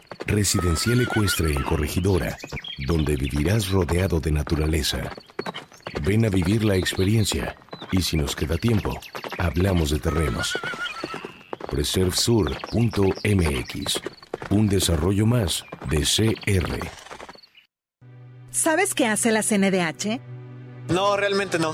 residencial ecuestre en Corregidora, donde vivirás rodeado de naturaleza. Ven a vivir la experiencia y si nos queda tiempo, hablamos de terrenos. Preservesur.mx, un desarrollo más de CR. ¿Sabes qué hace la CNDH? No, realmente no.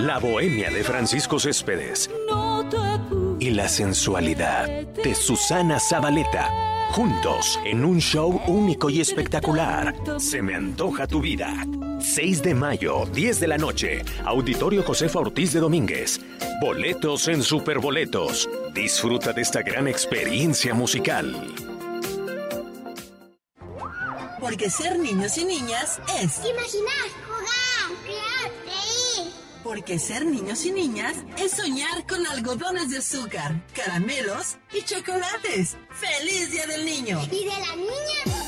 La bohemia de Francisco Céspedes. Y la sensualidad de Susana Zabaleta. Juntos en un show único y espectacular. Se me antoja tu vida. 6 de mayo, 10 de la noche. Auditorio Josefa Ortiz de Domínguez. Boletos en Superboletos. Disfruta de esta gran experiencia musical. Porque ser niños y niñas es. Imaginar. Porque ser niños y niñas es soñar con algodones de azúcar, caramelos y chocolates. ¡Feliz Día del Niño! ¿Y de la niña?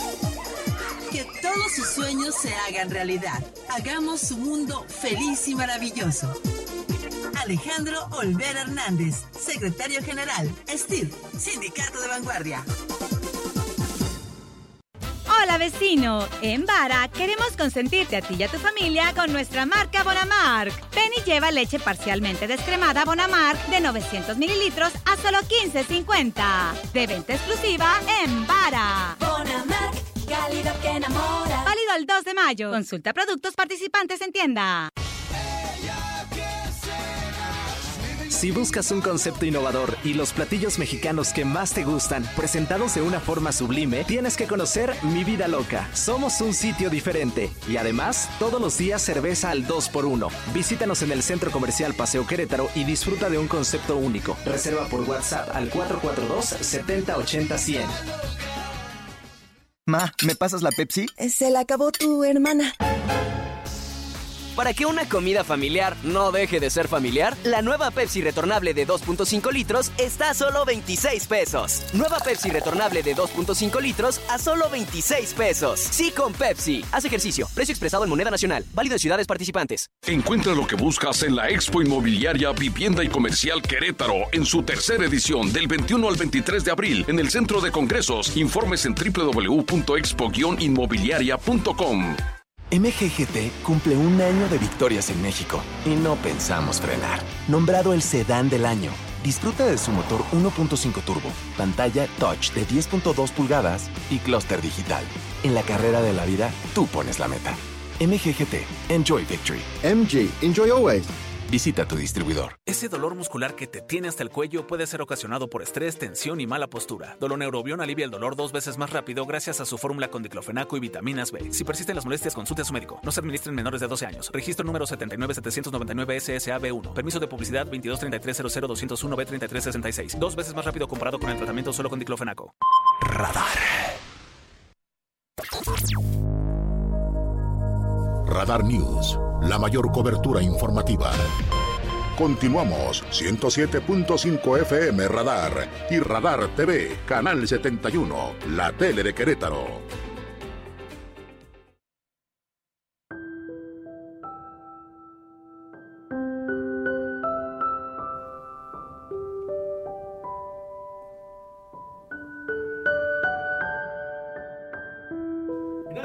Que todos sus sueños se hagan realidad. Hagamos su mundo feliz y maravilloso. Alejandro Olvera Hernández, Secretario General, STIL, Sindicato de Vanguardia. Hola vecino, en Vara queremos consentirte a ti y a tu familia con nuestra marca Bonamark. Ven y lleva leche parcialmente descremada Bonamark de 900 mililitros a solo 15.50. De venta exclusiva en Vara. Bonamark, calidad que enamora. Válido el 2 de mayo. Consulta productos participantes en tienda. Si buscas un concepto innovador y los platillos mexicanos que más te gustan, presentados de una forma sublime, tienes que conocer Mi Vida Loca. Somos un sitio diferente y además, todos los días cerveza al 2x1. Visítanos en el Centro Comercial Paseo Querétaro y disfruta de un concepto único. Reserva por WhatsApp al 442-7080-100. Ma, ¿me pasas la Pepsi? Se la acabó tu hermana. Para que una comida familiar no deje de ser familiar, la nueva Pepsi retornable de 2.5 litros está a solo 26 pesos. Nueva Pepsi retornable de 2.5 litros a solo 26 pesos. Sí con Pepsi. Haz ejercicio. Precio expresado en moneda nacional. Válido en ciudades participantes. Encuentra lo que buscas en la Expo Inmobiliaria Vivienda y Comercial Querétaro en su tercera edición del 21 al 23 de abril en el Centro de Congresos. Informes en www.expo-inmobiliaria.com. MGGT cumple un año de victorias en México y no pensamos frenar. Nombrado el sedán del año, disfruta de su motor 1.5 turbo, pantalla touch de 10.2 pulgadas y clúster digital. En la carrera de la vida, tú pones la meta. MGGT, enjoy victory. MG, enjoy always. Visita tu distribuidor. Ese dolor muscular que te tiene hasta el cuello puede ser ocasionado por estrés, tensión y mala postura. Doloneurobión alivia el dolor dos veces más rápido gracias a su fórmula con diclofenaco y vitaminas B. Si persisten las molestias, consulte a su médico. No se administren menores de 12 años. Registro número 79799-SSAB1. Permiso de publicidad 2233-00201-B3366. Dos veces más rápido comparado con el tratamiento solo con diclofenaco. Radar. Radar News la mayor cobertura informativa. Continuamos 107.5 FM Radar y Radar TV, Canal 71, la tele de Querétaro.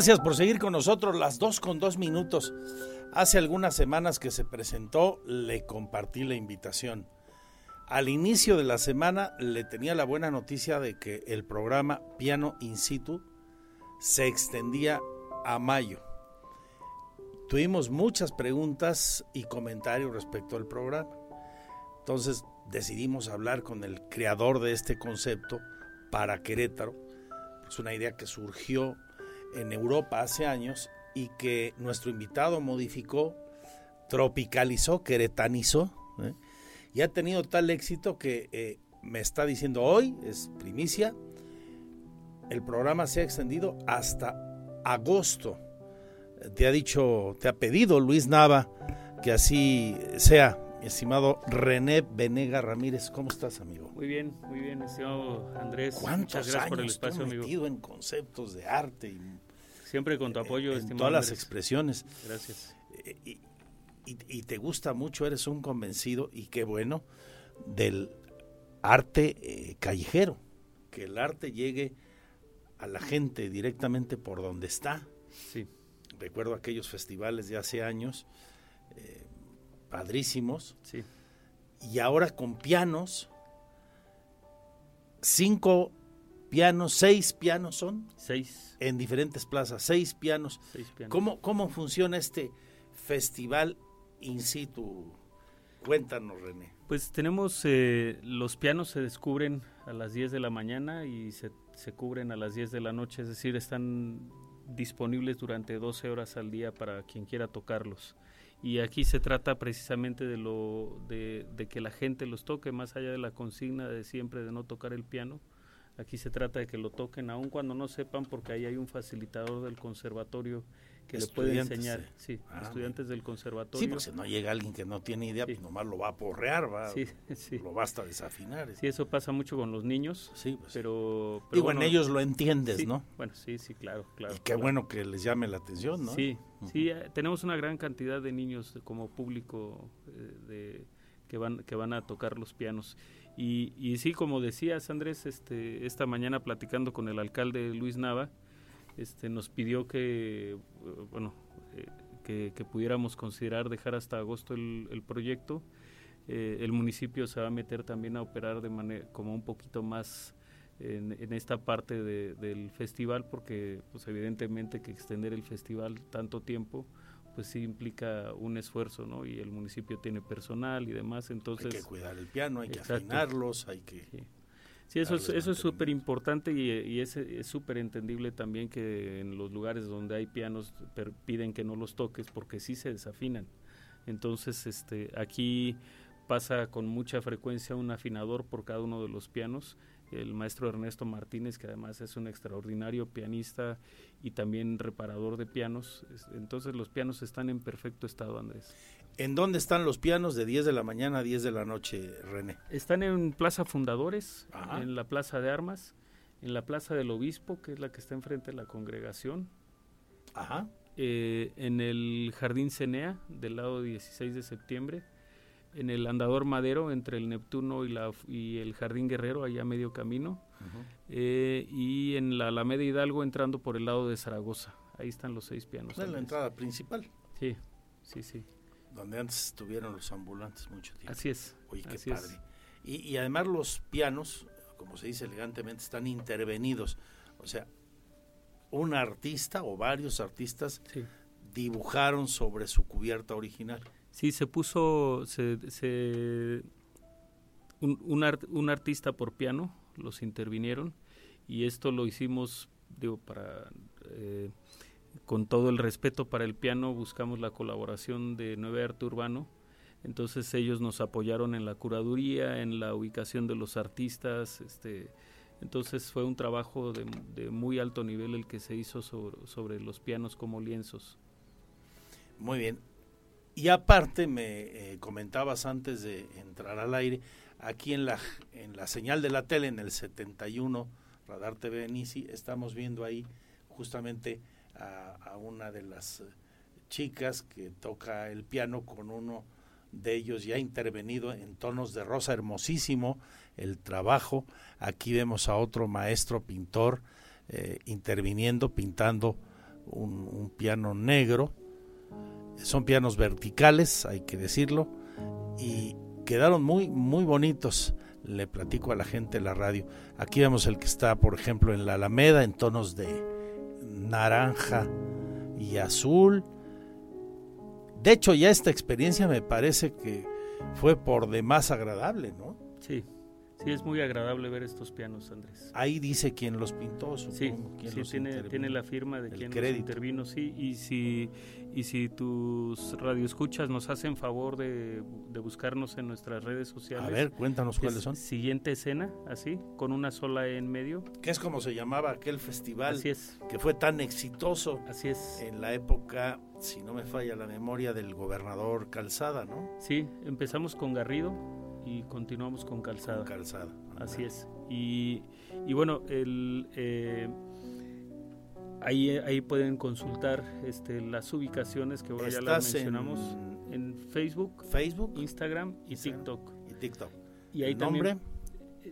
Gracias por seguir con nosotros las dos con dos minutos. Hace algunas semanas que se presentó, le compartí la invitación. Al inicio de la semana le tenía la buena noticia de que el programa Piano In Situ se extendía a mayo. Tuvimos muchas preguntas y comentarios respecto al programa. Entonces decidimos hablar con el creador de este concepto para Querétaro. Es una idea que surgió en Europa hace años y que nuestro invitado modificó, tropicalizó, queretanizó, ¿eh? y ha tenido tal éxito que eh, me está diciendo hoy, es primicia, el programa se ha extendido hasta agosto. Te ha dicho, te ha pedido Luis Nava que así sea. Estimado René Venega Ramírez, ¿cómo estás, amigo? Muy bien, muy bien, estimado Andrés. ¿Cuántos gracias por el espacio, amigo? metido en conceptos de arte y siempre con tu apoyo, en, todas las expresiones. Gracias. Y, y, te gusta mucho, eres un convencido y qué bueno del arte eh, callejero, que el arte llegue a la gente directamente por donde está. Sí. Recuerdo aquellos festivales de hace años. Eh, padrísimos. Sí. Y ahora con pianos, cinco pianos, seis pianos son. Seis. En diferentes plazas, seis pianos. Seis pianos. ¿Cómo, ¿Cómo funciona este festival in situ? Cuéntanos, René. Pues tenemos, eh, los pianos se descubren a las 10 de la mañana y se, se cubren a las 10 de la noche, es decir, están disponibles durante 12 horas al día para quien quiera tocarlos y aquí se trata precisamente de lo de, que la gente los toque más allá de la consigna de siempre de no tocar el piano aquí se trata de que lo toquen aun cuando no sepan porque ahí hay un facilitador del conservatorio que le puede enseñar sí, ah, estudiantes del conservatorio sí porque si no llega alguien que no tiene idea pues nomás lo va a porrear va sí, sí. lo basta desafinar sí eso pasa mucho con los niños sí pues, pero, pero digo en ellos lo entiendes no bueno sí sí claro claro y qué bueno que les llame la atención no sí Sí, eh, tenemos una gran cantidad de niños como público eh, de, que, van, que van a tocar los pianos. Y, y sí, como decías, Andrés, este, esta mañana platicando con el alcalde Luis Nava, este, nos pidió que, bueno, eh, que, pudiéramos considerar dejar hasta agosto el, el proyecto. el municipio se va a meter también a operar de manera como un poquito más en, esta parte del festival porque pues evidentemente que extender el festival tanto tiempo pues sí implica un esfuerzo, ¿no? Y el municipio tiene personal y demás, entonces... Hay que cuidar el piano, hay que afinarlos, hay que... Sí. Eso es eso es súper importante y, es súper entendible también que en los lugares donde hay pianos piden que no los toques porque sí se desafinan. Entonces, este, aquí pasa con mucha frecuencia un afinador por cada uno de los pianos el maestro Ernesto Martínez, que además es un extraordinario pianista y también reparador de pianos. Entonces los pianos están en perfecto estado, Andrés. ¿En dónde están los pianos de 10 de la mañana a 10 de la noche, René? Están en Plaza Fundadores, en la Plaza de Armas, en la Plaza del Obispo, que es la que está enfrente de la congregación. Ajá. Eh, en el Jardín Cenea, del lado 16 de septiembre en el andador madero entre el Neptuno y, la, y el Jardín Guerrero, allá medio camino, eh, y en la Alameda Hidalgo entrando por el lado de Zaragoza. Ahí están los seis pianos. Es la entrada principal. Sí, sí, sí. Donde antes estuvieron los ambulantes mucho tiempo. Así es. Oye, qué padre. Y, y además los pianos, como se dice elegantemente, están intervenidos. O sea, un artista o varios artistas dibujaron sobre su cubierta original. Sí, se puso se, se, un, un, artista por piano, los intervinieron y esto lo hicimos, digo, para eh, con todo el respeto para el piano, buscamos la colaboración de Nueve Arte Urbano. Entonces ellos nos apoyaron en la curaduría, en la ubicación de los artistas, este, entonces fue un trabajo de, muy alto nivel el que se hizo sobre, sobre los pianos como lienzos. Muy bien. Y aparte me eh, comentabas antes de entrar al aire, aquí en la, en la señal de la tele, en el 71, Radar TV estamos viendo ahí justamente a, una de las chicas que toca el piano con uno de ellos ya intervenido en tonos de rosa, hermosísimo el trabajo. Aquí vemos a otro maestro pintor eh, interviniendo, pintando un, piano negro. Son pianos verticales, hay que decirlo, y quedaron muy, muy bonitos. Le platico a la gente en la radio. Aquí vemos el que está, por ejemplo, en la Alameda, en tonos de naranja y azul de hecho, ya esta experiencia me parece que fue por demás agradable, ¿no? Sí, sí, es muy agradable ver estos pianos, Andrés. Ahí dice quién los pintó, supongo. Sí, sí tiene, tiene, la firma de quién los intervino, sí, y si, y si tus radioescuchas nos hacen favor de, buscarnos en nuestras redes sociales. A ver, cuéntanos cuáles son. Siguiente escena, así, con una sola en medio. Que es como se llamaba aquel festival. Así es. Que fue tan exitoso. Así es. En la época si no me falla la memoria, del gobernador Calzada, ¿no? Sí, empezamos con Garrido y continuamos con Calzada. Calzada. Así es. Y, bueno, el, eh, ahí, ahí pueden consultar este, las ubicaciones que ahora ya las mencionamos en, Facebook, Facebook, Instagram y TikTok. Y TikTok. Y ahí nombre?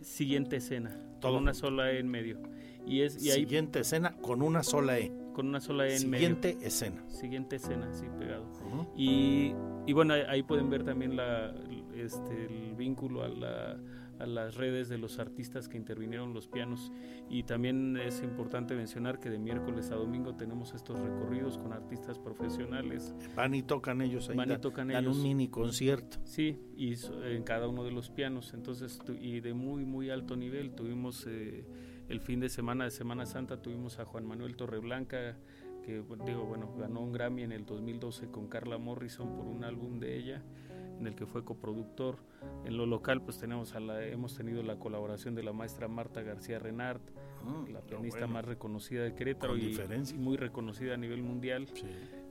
siguiente escena, Todo. con una sola E en medio. Y es y siguiente escena con una sola E con una sola E en Siguiente escena. Siguiente escena, sí, pegado. y, y, bueno, ahí pueden ver también la, este, el vínculo a, la, a las redes de los artistas que intervinieron los pianos. Y también es importante mencionar que de miércoles a domingo tenemos estos recorridos con artistas profesionales. Van y tocan ellos ahí. Van y tocan dan un mini concierto. Sí, y en cada uno de los pianos. Entonces, y de muy, muy alto nivel. Tuvimos... Eh, el fin de semana de Semana Santa tuvimos a Juan Manuel Torreblanca, que digo, bueno, ganó un Grammy en el 2012 con Carla Morrison por un álbum de ella en el que fue coproductor. En lo local, pues tenemos a la, hemos tenido la colaboración de la maestra Marta García Renart, ah, la pianista más reconocida de Querétaro y, muy reconocida a nivel mundial.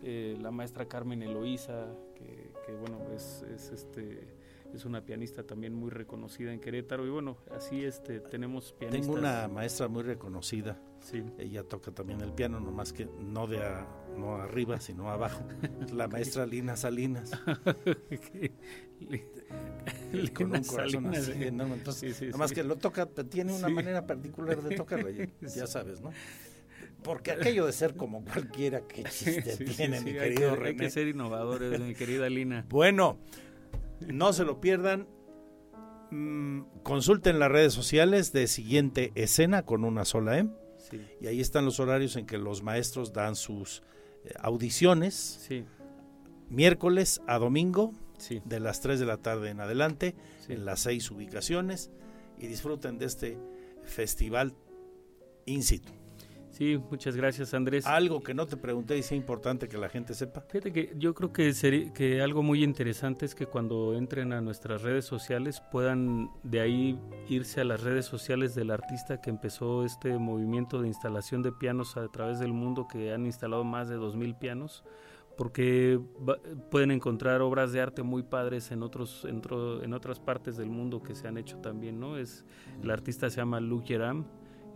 Eh, la maestra Carmen Eloísa, que, que bueno, es, es este es una pianista también muy reconocida en Querétaro y bueno, así este tenemos pianistas. Tengo una maestra muy reconocida. Sí. Ella toca también el piano, nomás que no de no arriba, sino abajo. La maestra Lina Salinas. con un corazón así, Entonces, nomás que lo toca, tiene una manera particular de tocarlo, ya, sabes, ¿no? Porque aquello de ser como cualquiera que chiste tiene, mi querido René. Hay que ser innovadores, mi querida Lina. Bueno, no se lo pierdan. Mm, consulten las redes sociales de siguiente escena con una sola M. Y ahí están los horarios en que los maestros dan sus eh, audiciones. Miércoles a domingo, de las 3 de la tarde en adelante, en las seis ubicaciones. Y disfruten de este festival in situ. Sí, muchas gracias Andrés. Algo que no te pregunté y sea importante que la gente sepa. Fíjate que yo creo que, sería, que algo muy interesante es que cuando entren a nuestras redes sociales puedan de ahí irse a las redes sociales del artista que empezó este movimiento de instalación de pianos a través del mundo, que han instalado más de 2.000 pianos porque pueden encontrar obras de arte muy padres en otros en, en, otras partes del mundo que se han hecho también, ¿no? Es el artista se llama Luke Yeram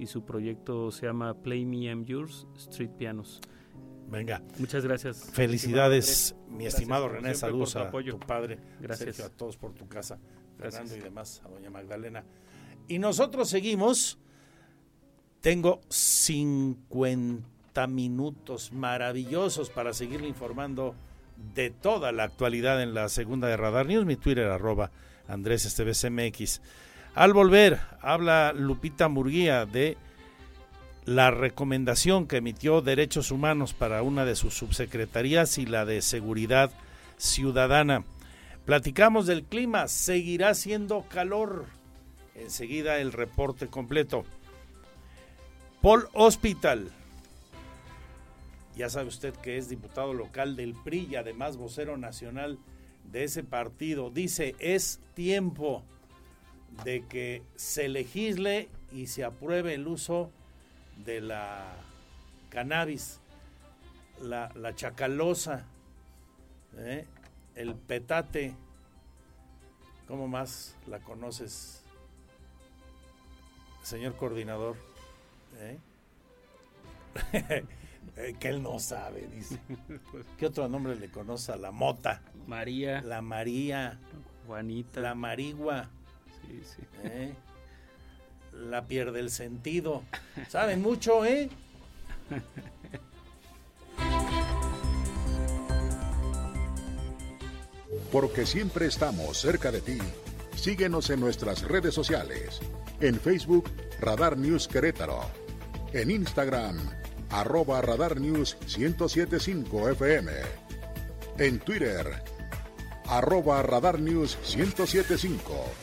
y su proyecto se llama Play Me I'm Yours Street Pianos. Venga. Muchas gracias. Felicidades, mi estimado René. Saludos a tu padre. Gracias. a todos por tu casa. Fernando y demás, a doña Magdalena. Y nosotros seguimos. Tengo 50 minutos maravillosos para seguirle informando de toda la actualidad en la segunda de Radar News. Mi Twitter, arroba Andrés MX. Al volver, habla Lupita Murguía de la recomendación que emitió Derechos Humanos para una de sus subsecretarías y la de Seguridad Ciudadana. Platicamos del clima, seguirá siendo calor. Enseguida el reporte completo. Paul Hospital. Ya sabe usted que es diputado local del PRI y además vocero nacional de ese partido. Dice, es tiempo de que se legisle y se apruebe el uso de la cannabis, la, chacalosa, ¿eh? El petate. ¿Cómo más la conoces, señor coordinador? ¿Eh? Eh, que él no sabe, dice. ¿Qué otro nombre le conoce a la mota? María. La María. Juanita. La Marigua. Sí, sí. ¿Eh? La pierde el sentido. Saben mucho, ¿eh? Porque siempre estamos cerca de ti. Síguenos en nuestras redes sociales. En Facebook, Radar News Querétaro. En Instagram, arroba Radar News 1075 FM. En Twitter, arroba Radar News 1075.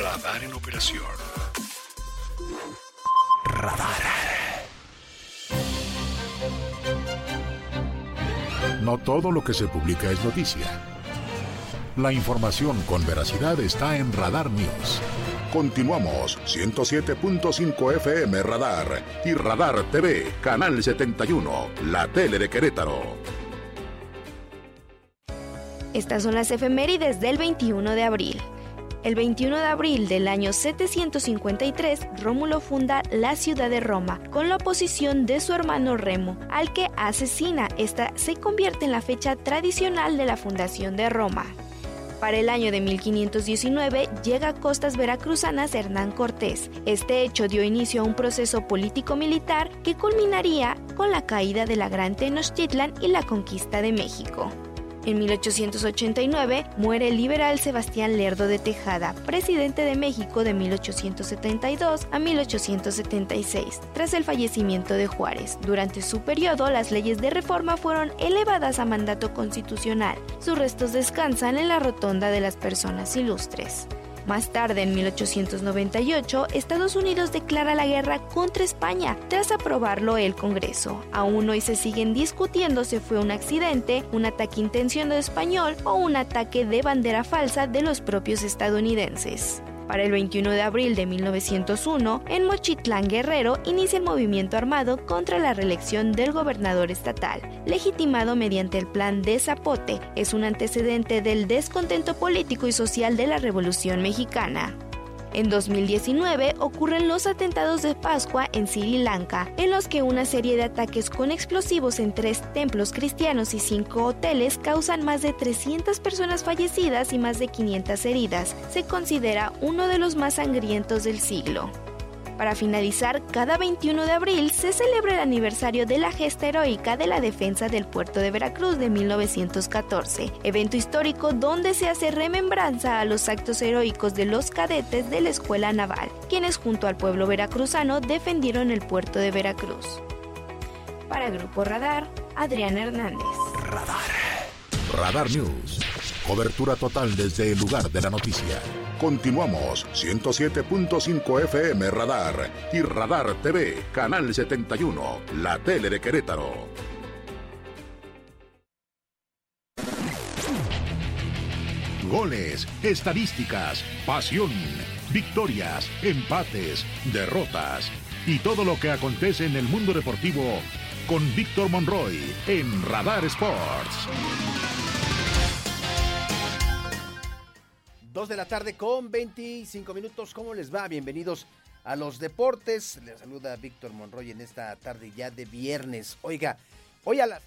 Radar en operación. Radar. No todo lo que se publica es noticia. La información con veracidad está en Radar News. Continuamos 107.5 FM Radar y Radar TV, Canal 71, la tele de Querétaro. Estas son las efemérides del 21 de abril. El 21 de abril del año 753, Rómulo funda la ciudad de Roma con la oposición de su hermano Remo, al que asesina. Esta se convierte en la fecha tradicional de la fundación de Roma. Para el año de 1519 llega a costas veracruzanas Hernán Cortés. Este hecho dio inicio a un proceso político-militar que culminaría con la caída de la Gran Tenochtitlan y la conquista de México. En 1889 muere el liberal Sebastián Lerdo de Tejada, presidente de México de 1872 a 1876, tras el fallecimiento de Juárez. Durante su periodo, las leyes de reforma fueron elevadas a mandato constitucional. Sus restos descansan en la Rotonda de las Personas Ilustres. Más tarde, en 1898, Estados Unidos declara la guerra contra España tras aprobarlo el Congreso. Aún hoy se siguen discutiendo si fue un accidente, un ataque intencionado español o un ataque de bandera falsa de los propios estadounidenses. Para el 21 de abril de 1901, en Mochitlán Guerrero inicia el movimiento armado contra la reelección del gobernador estatal, legitimado mediante el Plan de Zapote. Es un antecedente del descontento político y social de la Revolución Mexicana. En 2019 ocurren los atentados de Pascua en Sri Lanka, en los que una serie de ataques con explosivos en tres templos cristianos y cinco hoteles causan más de 300 personas fallecidas y más de 500 heridas. Se considera uno de los más sangrientos del siglo. Para finalizar, cada 21 de abril se celebra el aniversario de la gesta heroica de la defensa del puerto de Veracruz de 1914, evento histórico donde se hace remembranza a los actos heroicos de los cadetes de la Escuela Naval, quienes junto al pueblo veracruzano defendieron el puerto de Veracruz. Para Grupo Radar, Adrián Hernández. Radar. Radar News. Cobertura total desde el lugar de la noticia. Continuamos 107.5 FM Radar y Radar TV, Canal 71, la tele de Querétaro. Goles, estadísticas, pasión, victorias, empates, derrotas y todo lo que acontece en el mundo deportivo con Víctor Monroy en Radar Sports. Dos de la tarde con 25 minutos. ¿Cómo les va? Bienvenidos a los deportes. Les saluda Víctor Monroy en esta tarde ya de viernes. Oiga, hoy a la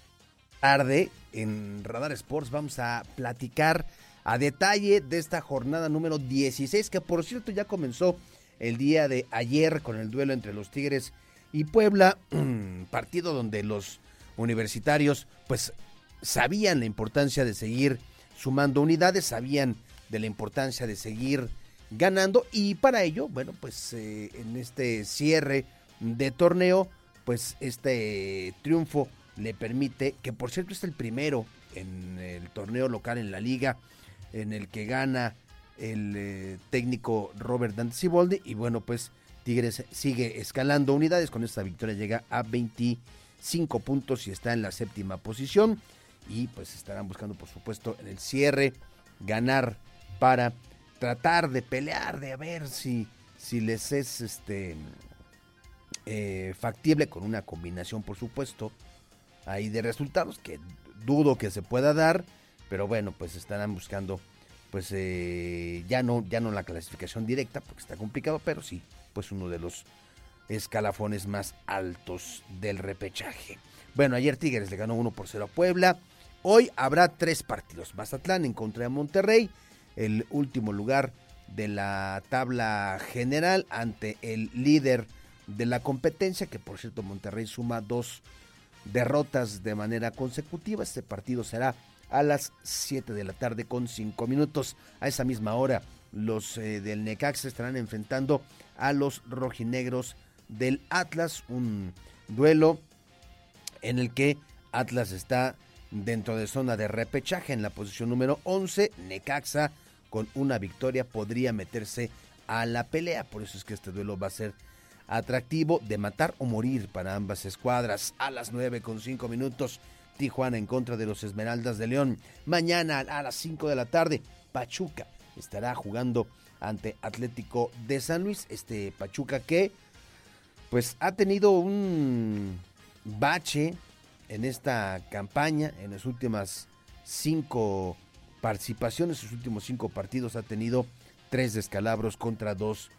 tarde en Radar Sports vamos a platicar a detalle de esta jornada número 16 que por cierto ya comenzó el día de ayer con el duelo entre los Tigres y Puebla, partido donde los universitarios pues sabían la importancia de seguir sumando unidades, sabían de la importancia de seguir ganando y para ello, bueno, pues eh, en este cierre de torneo, pues este triunfo le permite, que por cierto es el primero en el torneo local en la liga, en el que gana el eh, técnico Robert Dante Ciboldi. Y bueno, pues Tigres sigue escalando unidades. Con esta victoria llega a 25 puntos y está en la séptima posición. Y pues estarán buscando, por supuesto, en el cierre ganar para tratar de pelear, de ver si, si les es este eh, factible con una combinación, por supuesto, ahí de resultados que dudo que se pueda dar, pero bueno, pues estarán buscando pues eh, ya no ya no la clasificación directa porque está complicado, pero sí, pues uno de los escalafones más altos del repechaje. Bueno, ayer Tigres le ganó 1 por 0 a Puebla. Hoy habrá tres partidos. Mazatlán en contra de Monterrey, el último lugar de la tabla general ante el líder de la competencia, que por cierto Monterrey suma dos derrotas de manera consecutiva. Este partido será a las 7 de la tarde con 5 minutos. A esa misma hora, los eh, del Necaxa estarán enfrentando a los rojinegros del Atlas, un duelo en el que Atlas está dentro de zona de repechaje en la posición número 11. Necaxa con una victoria podría meterse a la pelea, por eso es que este duelo va a ser atractivo de matar o morir para ambas escuadras. A las 9 con 5 minutos, Tijuana en contra de los Esmeraldas de León. Mañana a las 5 de la tarde, Pachuca estará jugando ante Atlético de San Luis. Este Pachuca que pues ha tenido un bache en esta campaña, en las últimas cinco participaciones, sus últimos cinco partidos ha tenido tres descalabros contra dos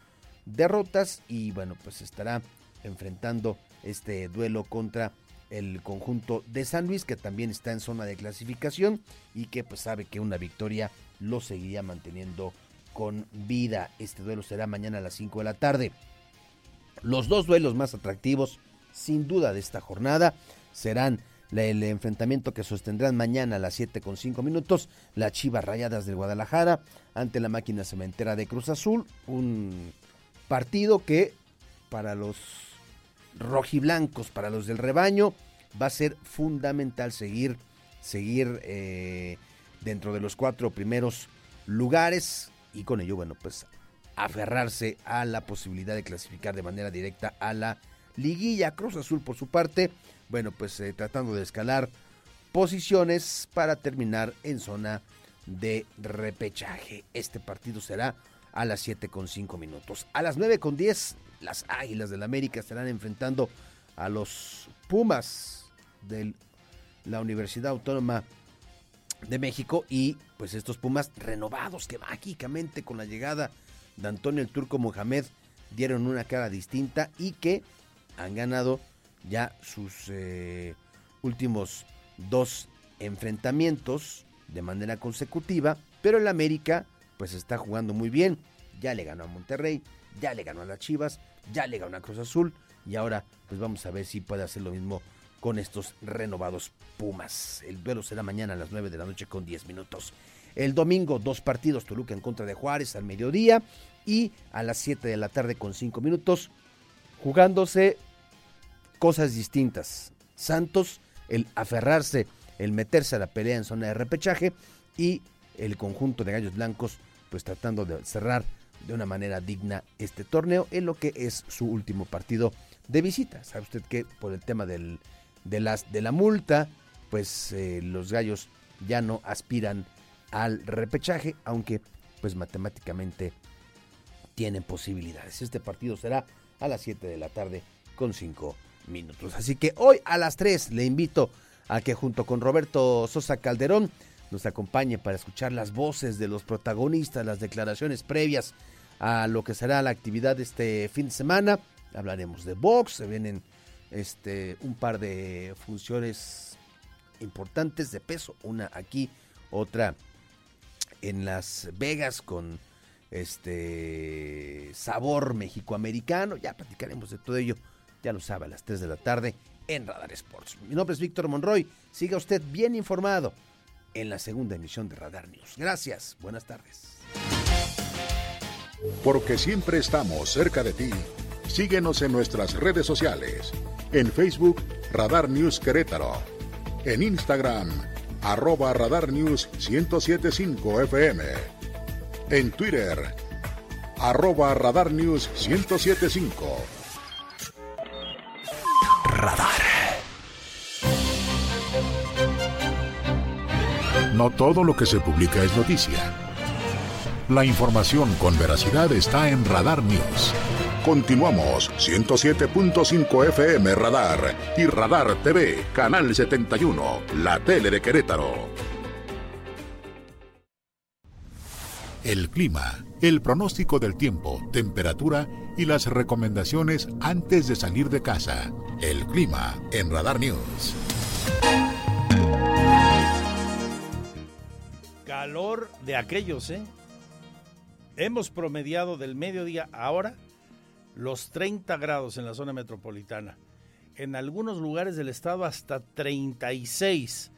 derrotas y bueno, pues estará enfrentando este duelo contra el conjunto de San Luis que también está en zona de clasificación y que pues sabe que una victoria lo seguiría manteniendo con vida. Este duelo será mañana a las 5 de la tarde. Los dos duelos más atractivos sin duda de esta jornada serán el enfrentamiento que sostendrán mañana a las 7 con 5 minutos, las Chivas Rayadas del Guadalajara ante la máquina cementera de Cruz Azul, un Partido que para los rojiblancos, para los del rebaño, va a ser fundamental seguir, seguir eh, dentro de los cuatro primeros lugares y con ello, bueno, pues aferrarse a la posibilidad de clasificar de manera directa a la liguilla. Cruz Azul, por su parte, bueno, pues eh, tratando de escalar posiciones para terminar en zona de repechaje. Este partido será a las 7 con 5 minutos. A las 9 con 10, las Águilas del América estarán enfrentando a los Pumas de la Universidad Autónoma de México y pues estos Pumas renovados que mágicamente con la llegada de Antonio el Turco Mohamed dieron una cara distinta y que han ganado ya sus eh, últimos dos enfrentamientos de manera consecutiva, pero el América pues está jugando muy bien. Ya le ganó a Monterrey, ya le ganó a las Chivas, ya le ganó a Cruz Azul y ahora pues vamos a ver si puede hacer lo mismo con estos renovados Pumas. El duelo será mañana a las 9 de la noche con 10 minutos. El domingo dos partidos, Toluca en contra de Juárez al mediodía y a las 7 de la tarde con 5 minutos jugándose cosas distintas. Santos, el aferrarse, el meterse a la pelea en zona de repechaje y el conjunto de Gallos Blancos, pues tratando de cerrar de una manera digna este torneo en lo que es su último partido de visita. Sabe usted que por el tema del, de, las, de la multa, pues eh, los gallos ya no aspiran al repechaje, aunque pues matemáticamente tienen posibilidades. Este partido será a las 7 de la tarde con 5 minutos. Así que hoy a las 3 le invito a que junto con Roberto Sosa Calderón nos acompañe para escuchar las voces de los protagonistas, las declaraciones previas a lo que será la actividad de este fin de semana. Hablaremos de box, se vienen este, un par de funciones importantes de peso, una aquí, otra en Las Vegas con este sabor mexicoamericano. Ya platicaremos de todo ello, ya lo sabe, a las 3 de la tarde en Radar Sports. Mi nombre es Víctor Monroy, siga usted bien informado en la segunda emisión de Radar News. Gracias, buenas tardes. Porque siempre estamos cerca de ti, síguenos en nuestras redes sociales. En Facebook, Radar News Querétaro. En Instagram, arroba Radar News 1075 FM. En Twitter, arroba Radar News 1075. Radar. No todo lo que se publica es noticia. La información con veracidad está en Radar News. Continuamos 107.5 FM Radar y Radar TV, Canal 71, la tele de Querétaro. El clima, el pronóstico del tiempo, temperatura y las recomendaciones antes de salir de casa. El clima en Radar News. Calor de aquellos, ¿eh? Hemos promediado del mediodía ahora los 30 grados en la zona metropolitana. En algunos lugares del estado hasta 36.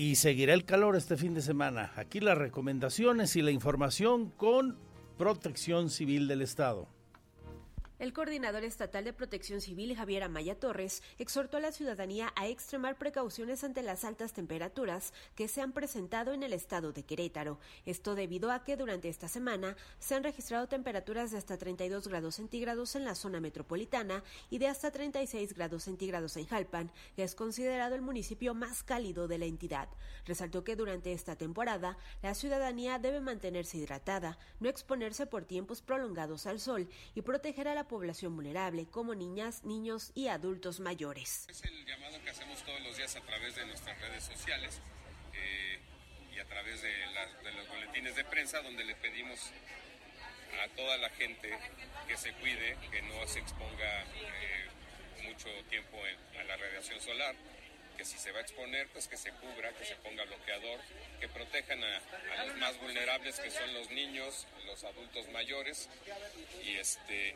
Y seguirá el calor este fin de semana. Aquí las recomendaciones y la información con Protección Civil del Estado. El coordinador estatal de Protección Civil, Javier Amaya Torres, exhortó a la ciudadanía a extremar precauciones ante las altas temperaturas que se han presentado en el estado de Querétaro. Esto debido a que durante esta semana se han registrado temperaturas de hasta 32 grados centígrados en la zona metropolitana y de hasta 36 grados centígrados en Jalpan, que es considerado el municipio más cálido de la entidad. Resaltó que durante esta temporada la ciudadanía debe mantenerse hidratada, no exponerse por tiempos prolongados al sol y proteger a la población vulnerable, como niñas, niños y adultos mayores. Es el llamado que hacemos todos los días a través de nuestras redes sociales eh, y a través de, los boletines de prensa, donde le pedimos a toda la gente que se cuide, que no se exponga eh, mucho tiempo a la radiación solar que si se va a exponer, pues que se cubra, que se ponga bloqueador, que protejan a, a, los más vulnerables, que son los niños, los adultos mayores, y este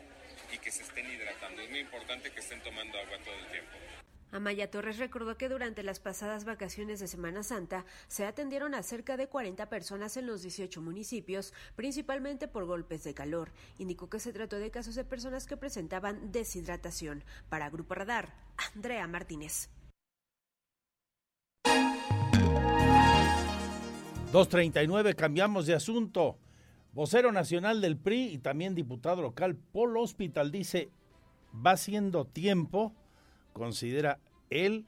y que se estén hidratando. Es muy importante que estén tomando agua todo el tiempo. Amaya Torres recordó que durante las pasadas vacaciones de Semana Santa se atendieron a cerca de 40 personas en los 18 municipios, principalmente por golpes de calor. Indicó que se trató de casos de personas que presentaban deshidratación. Para Grupo Radar, Andrea Martínez. 239, cambiamos de asunto. Vocero nacional del PRI y también diputado local Paul Hospital dice, va siendo tiempo, considera él,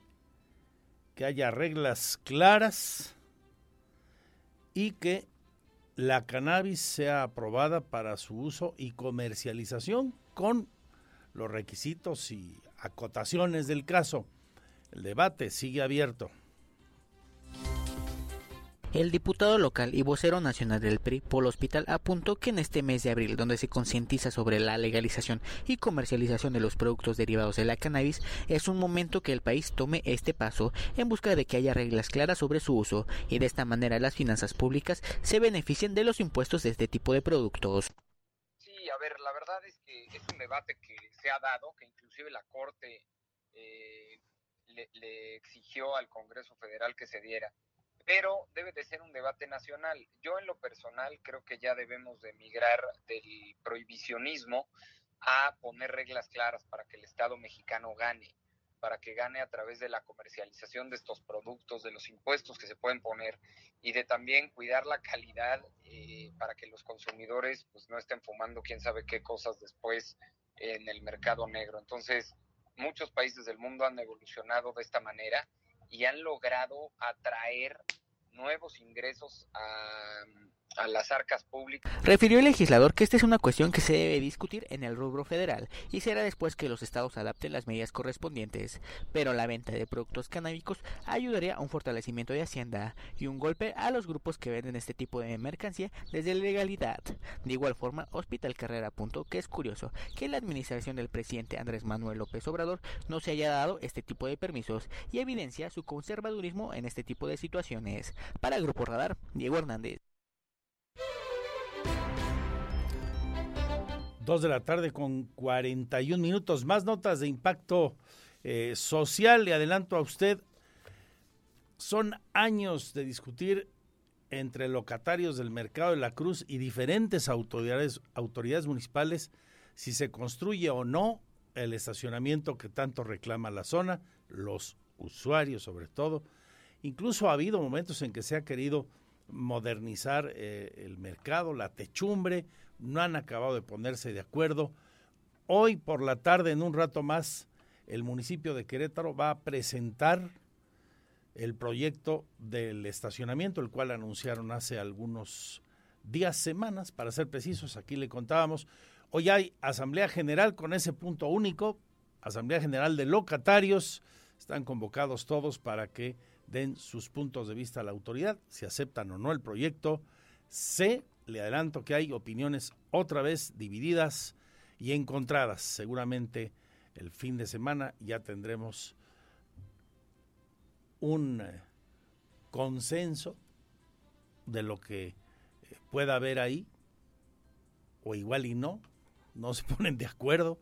que haya reglas claras y que la cannabis sea aprobada para su uso y comercialización con los requisitos y acotaciones del caso. El debate sigue abierto. El diputado local y vocero nacional del PRI, Polo Hospital, apuntó que en este mes de abril, donde se concientiza sobre la legalización y comercialización de los productos derivados de la cannabis, es un momento que el país tome este paso en busca de que haya reglas claras sobre su uso y de esta manera las finanzas públicas se beneficien de los impuestos de este tipo de productos. Sí, a ver, la verdad es que es un debate que se ha dado, que inclusive la Corte eh, le, le exigió al Congreso Federal que se diera pero debe de ser un debate nacional. Yo en lo personal creo que ya debemos de migrar del prohibicionismo a poner reglas claras para que el Estado mexicano gane, para que gane a través de la comercialización de estos productos, de los impuestos que se pueden poner y de también cuidar la calidad eh, para que los consumidores pues no estén fumando quién sabe qué cosas después en el mercado negro. Entonces, muchos países del mundo han evolucionado de esta manera y han logrado atraer nuevos ingresos a, a, las arcas públicas. Refirió el legislador que esta es una cuestión que se debe discutir en el rubro federal y será después que los estados adapten las medidas correspondientes, pero la venta de productos canábicos ayudaría a un fortalecimiento de Hacienda y un golpe a los grupos que venden este tipo de mercancía desde la legalidad. De igual forma, Hospital Carrera apuntó que es curioso que la administración del presidente Andrés Manuel López Obrador no se haya dado este tipo de permisos y evidencia su conservadurismo en este tipo de situaciones. Para el Grupo Radar, Diego Hernández. Dos de la tarde con 41 minutos. Más notas de impacto eh, social. Le adelanto a usted, son años de discutir entre locatarios del mercado de la Cruz y diferentes autoridades, autoridades municipales si se construye o no el estacionamiento que tanto reclama la zona, los usuarios sobre todo. Incluso ha habido momentos en que se ha querido modernizar eh, el mercado, la techumbre, no han acabado de ponerse de acuerdo. Hoy por la tarde, en un rato más, el municipio de Querétaro va a presentar el proyecto del estacionamiento, el cual anunciaron hace algunos días, semanas, para ser precisos, aquí le contábamos. Hoy hay Asamblea General con ese punto único, Asamblea General de Locatarios, están convocados todos para que den sus puntos de vista a la autoridad, si aceptan o no el proyecto. Sé, le adelanto que hay opiniones otra vez divididas y encontradas. Seguramente el fin de semana ya tendremos un eh, consenso de lo que eh, pueda haber ahí, o igual y no, no se ponen de acuerdo,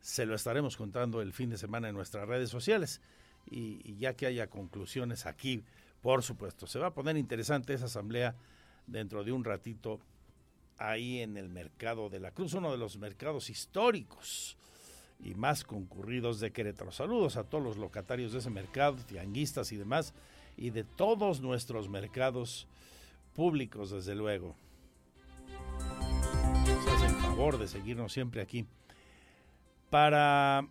se lo estaremos contando el fin de semana en nuestras redes sociales y, ya que haya conclusiones aquí, por supuesto, se va a poner interesante esa asamblea dentro de un ratito ahí en el mercado de la Cruz, uno de los mercados históricos y más concurridos de Querétaro. Saludos a todos los locatarios de ese mercado, tianguistas y demás, y de todos nuestros mercados públicos, desde luego. Se hacen favor de seguirnos siempre aquí. Para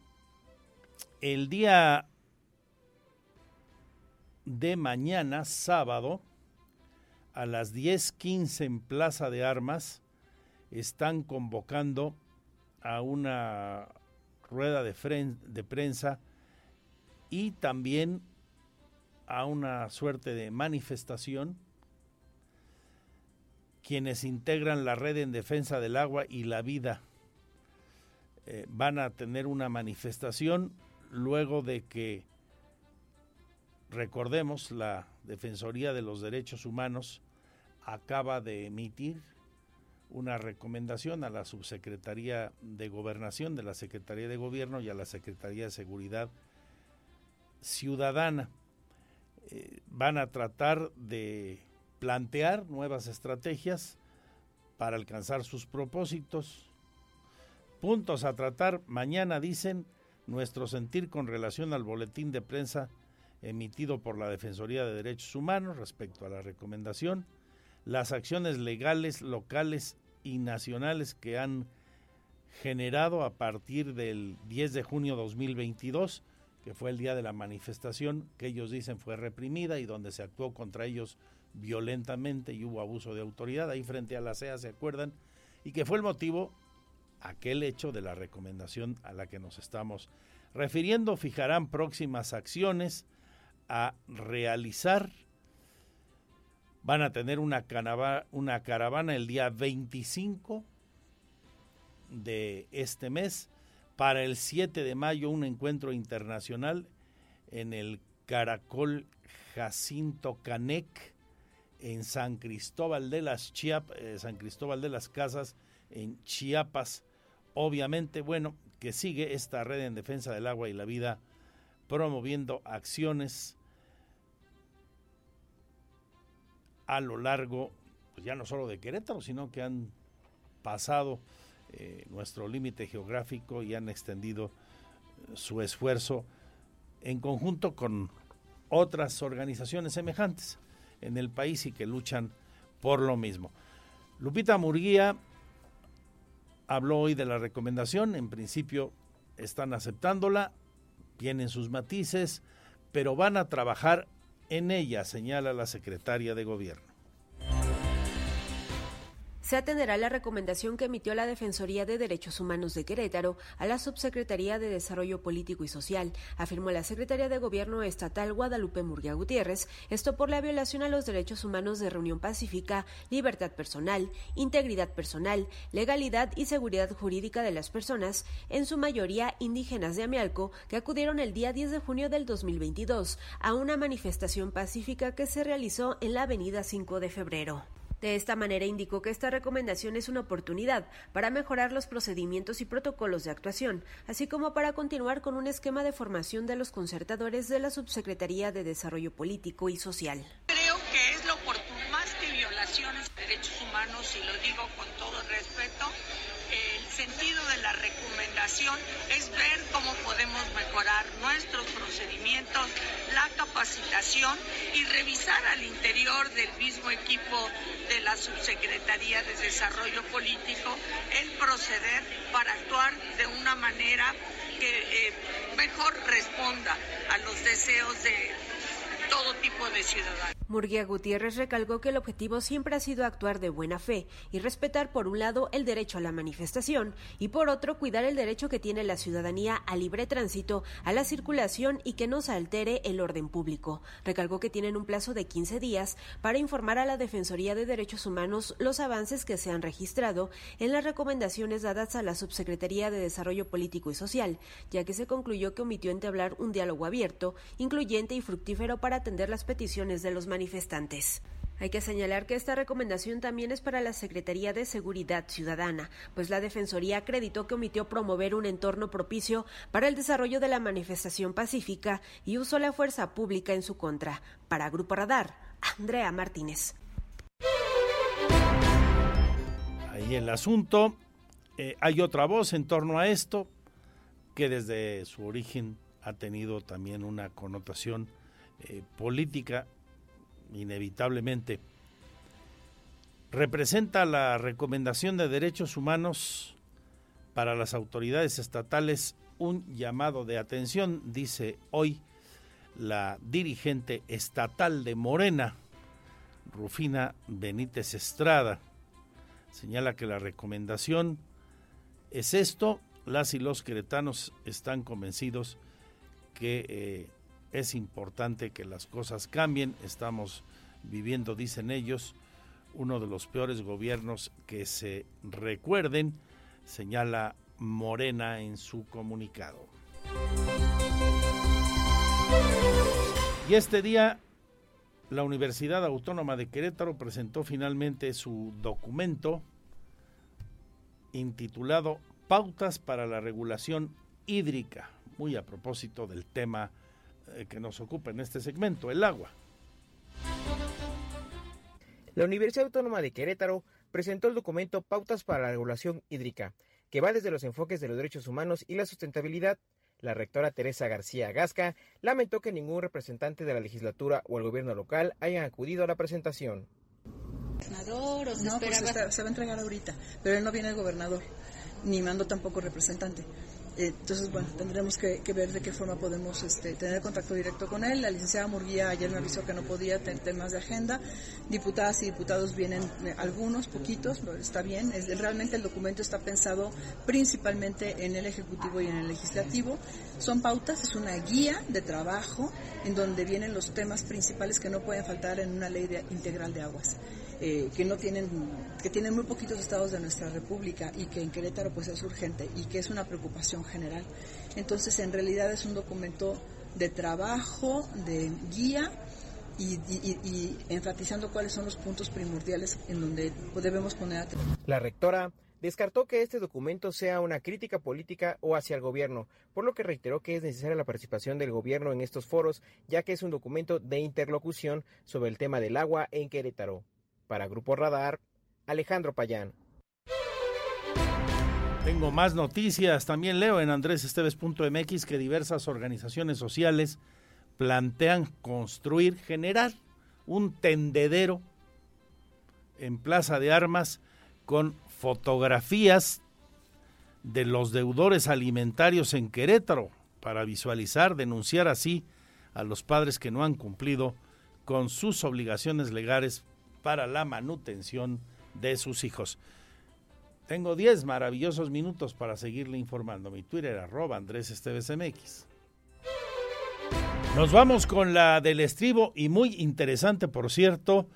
el día de mañana, sábado, a las 10:15 en Plaza de Armas, están convocando a una rueda de, prensa y también a una suerte de manifestación. Quienes integran la red en defensa del agua y la vida eh, van a tener una manifestación luego de que recordemos la Defensoría de los Derechos Humanos acaba de emitir una recomendación a la Subsecretaría de Gobernación de la Secretaría de Gobierno y a la Secretaría de Seguridad Ciudadana. Eh, van a tratar de plantear nuevas estrategias para alcanzar sus propósitos. Puntos a tratar. Mañana dicen nuestro sentir con relación al boletín de prensa emitido por la Defensoría de Derechos Humanos respecto a la recomendación, las acciones legales locales y nacionales que han generado a partir del 10 de junio 2022, que fue el día de la manifestación, que ellos dicen fue reprimida y donde se actuó contra ellos violentamente y hubo abuso de autoridad, ahí frente a la CEA, ¿se acuerdan? Y que fue el motivo, aquel hecho de la recomendación a la que nos estamos refiriendo, fijarán próximas acciones a realizar Van a tener una, una caravana el día 25 de este mes. Para el 7 de mayo un encuentro internacional en el Caracol Jacinto Canec en San Cristóbal de las Chiapas, eh, San Cristóbal de las Casas en Chiapas. Obviamente, bueno, que sigue esta red en defensa del agua y la vida promoviendo acciones a lo largo, pues ya no solo de Querétaro, sino que han pasado eh, nuestro límite geográfico y han extendido eh, su esfuerzo en conjunto con otras organizaciones semejantes en el país y que luchan por lo mismo. Lupita Murguía habló hoy de la recomendación, en principio están aceptándola, tienen sus matices, pero van a trabajar en ella, señala la secretaria de Gobierno se atenderá la recomendación que emitió la Defensoría de Derechos Humanos de Querétaro a la Subsecretaría de Desarrollo Político y Social, afirmó la Secretaria de Gobierno Estatal Guadalupe Murguía Gutiérrez, esto por la violación a los derechos humanos de reunión pacífica, libertad personal, integridad personal, legalidad y seguridad jurídica de las personas, en su mayoría indígenas de Amialco, que acudieron el día 10 de junio del 2022 a una manifestación pacífica que se realizó en la avenida 5 de febrero. De esta manera indicó que esta recomendación es una oportunidad para mejorar los procedimientos y protocolos de actuación, así como para continuar con un esquema de formación de los concertadores de la Subsecretaría de Desarrollo Político y Social. Creo que es la oportunidad más que violaciones de derechos humanos, y lo digo con es ver cómo podemos mejorar nuestros procedimientos, la capacitación y revisar al interior del mismo equipo de la Subsecretaría de Desarrollo Político el proceder para actuar de una manera que eh, mejor responda a los deseos de todo tipo de ciudadanos. Murguía Gutiérrez recalcó que el objetivo siempre ha sido actuar de buena fe y respetar por un lado el derecho a la manifestación y por otro cuidar el derecho que tiene la ciudadanía al libre tránsito, a la circulación y que no se altere el orden público. Recalcó que tienen un plazo de 15 días para informar a la Defensoría de Derechos Humanos los avances que se han registrado en las recomendaciones dadas a la Subsecretaría de Desarrollo Político y Social, ya que se concluyó que omitió entablar un diálogo abierto, incluyente y fructífero para atender las peticiones de los manifestantes manifestantes. Hay que señalar que esta recomendación también es para la Secretaría de Seguridad Ciudadana, pues la Defensoría acreditó que omitió promover un entorno propicio para el desarrollo de la manifestación pacífica y usó la fuerza pública en su contra. Para Grupo Radar, Andrea Martínez. Ahí el asunto. Eh, hay otra voz en torno a esto que desde su origen ha tenido también una connotación eh, política inevitablemente, representa la recomendación de derechos humanos para las autoridades estatales un llamado de atención, dice hoy la dirigente estatal de Morena, Rufina Benítez Estrada. Señala que la recomendación es esto, las y los queretanos están convencidos que eh, es importante que las cosas cambien. Estamos viviendo, dicen ellos, uno de los peores gobiernos que se recuerden, señala Morena en su comunicado. Y este día la Universidad Autónoma de Querétaro presentó finalmente su documento intitulado Pautas para la Regulación Hídrica, muy a propósito del tema que nos ocupa en este segmento, el agua. La Universidad Autónoma de Querétaro presentó el documento Pautas para la Regulación Hídrica, que va desde los enfoques de los derechos humanos y la sustentabilidad. La rectora Teresa García Gasca lamentó que ningún representante de la legislatura o el gobierno local hayan acudido a la presentación. ¿Gobernador o se no, pues se va a entregar ahorita, pero él no viene el gobernador, ni mando tampoco representante. Entonces, bueno, tendremos que, ver de qué forma podemos este, tener contacto directo con él. La licenciada Murguía ayer me avisó que no podía tener temas de agenda. Diputadas y diputados vienen eh, algunos, poquitos, pero está bien. Realmente el documento está pensado principalmente en el Ejecutivo y en el Legislativo. Son pautas, es una guía de trabajo en donde vienen los temas principales que no pueden faltar en una ley integral de aguas. Eh, que no tienen, que tienen muy poquitos estados de nuestra república y que en Querétaro pues es urgente y que es una preocupación general. Entonces en realidad es un documento de trabajo, de guía y, y, enfatizando cuáles son los puntos primordiales en donde debemos poner atención. La rectora descartó que este documento sea una crítica política o hacia el gobierno, por lo que reiteró que es necesaria la participación del gobierno en estos foros, ya que es un documento de interlocución sobre el tema del agua en Querétaro. Para Grupo Radar, Alejandro Payán. Tengo más noticias. También leo en andresesteves.mx que diversas organizaciones sociales plantean construir, generar un tendedero en Plaza de Armas con fotografías de los deudores alimentarios en Querétaro para visualizar, denunciar así a los padres que no han cumplido con sus obligaciones legales para la manutención de sus hijos. Tengo 10 maravillosos minutos para seguirle informando. Mi Twitter arroba Andrés MX. Nos vamos con la del estribo y muy interesante, por cierto.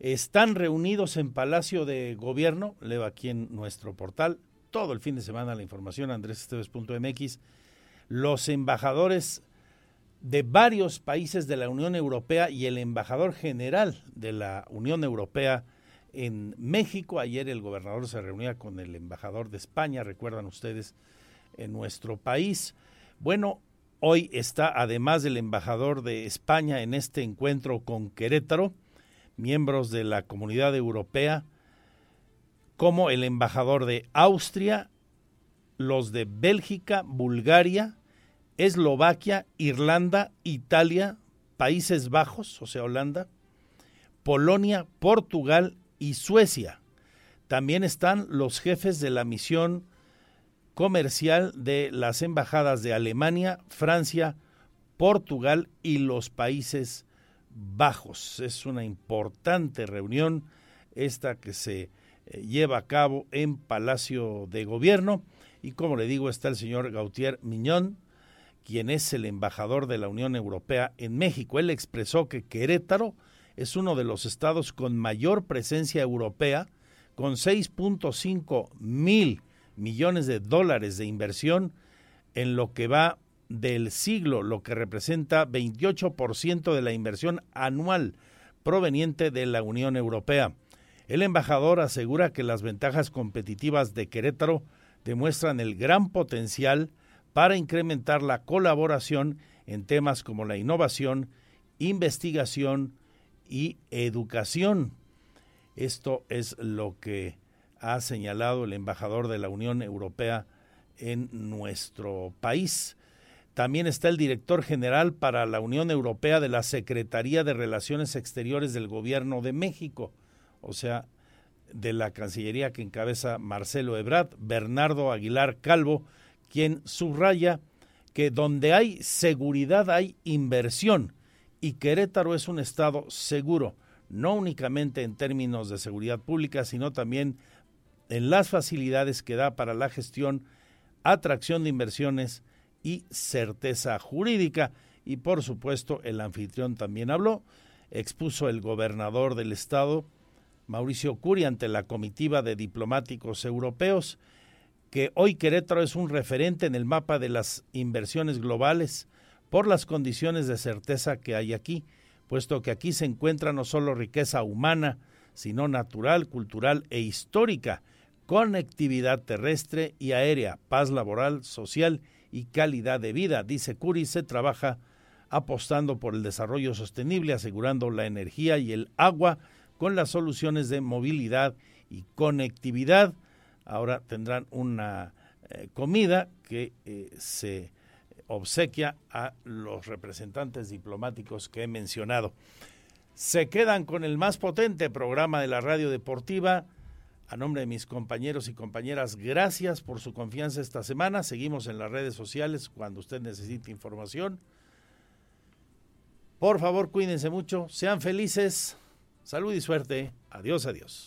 Están reunidos en Palacio de Gobierno, leo aquí en nuestro portal, todo el fin de semana la información, andresesteves.mx, los embajadores de varios países de la Unión Europea y el embajador general de la Unión Europea en México. Ayer el gobernador se reunía con el embajador de España, recuerdan ustedes, en nuestro país. Bueno, hoy está además del embajador de España en este encuentro con Querétaro, miembros de la comunidad europea, como el embajador de Austria, los de Bélgica, Bulgaria, Eslovaquia, Irlanda, Italia, Países Bajos, o sea, Holanda, Polonia, Portugal y Suecia. También están los jefes de la misión comercial de las embajadas de Alemania, Francia, Portugal y los Países Bajos. Es una importante reunión esta que se eh, lleva a cabo en Palacio de Gobierno y como le digo está el señor Gautier Miñón, quien es el embajador de la Unión Europea en México. Él expresó que Querétaro es uno de los estados con mayor presencia europea, con 6.5 mil millones de dólares de inversión en lo que va del siglo, lo que representa 28% de la inversión anual proveniente de la Unión Europea. El embajador asegura que las ventajas competitivas de Querétaro demuestran el gran potencial para incrementar la colaboración en temas como la innovación, investigación y educación. Esto es lo que ha señalado el embajador de la Unión Europea en nuestro país. También está el director general para la Unión Europea de la Secretaría de Relaciones Exteriores del Gobierno de México, o sea, de la Cancillería que encabeza Marcelo Ebrard, Bernardo Aguilar Calvo, quien subraya que donde hay seguridad hay inversión y Querétaro es un estado seguro, no únicamente en términos de seguridad pública, sino también en las facilidades que da para la gestión, atracción de inversiones y certeza jurídica. Y por supuesto, el anfitrión también habló, expuso el gobernador del estado, Mauricio Curi, ante la comitiva de diplomáticos europeos, que hoy Querétaro es un referente en el mapa de las inversiones globales por las condiciones de certeza que hay aquí, puesto que aquí se encuentra no solo riqueza humana, sino natural, cultural e histórica, conectividad terrestre y aérea, paz laboral, social y calidad de vida. Dice Curi, se trabaja apostando por el desarrollo sostenible, asegurando la energía y el agua con las soluciones de movilidad y conectividad. Ahora tendrán una eh, comida que eh, se obsequia a los representantes diplomáticos que he mencionado. Se quedan con el más potente programa de la radio deportiva a nombre de mis compañeros y compañeras, gracias por su confianza esta semana. Seguimos en las redes sociales cuando usted necesite información. Por favor, cuídense mucho, sean felices, salud y suerte. Adiós, adiós.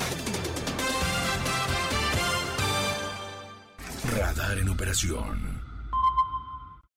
En operación.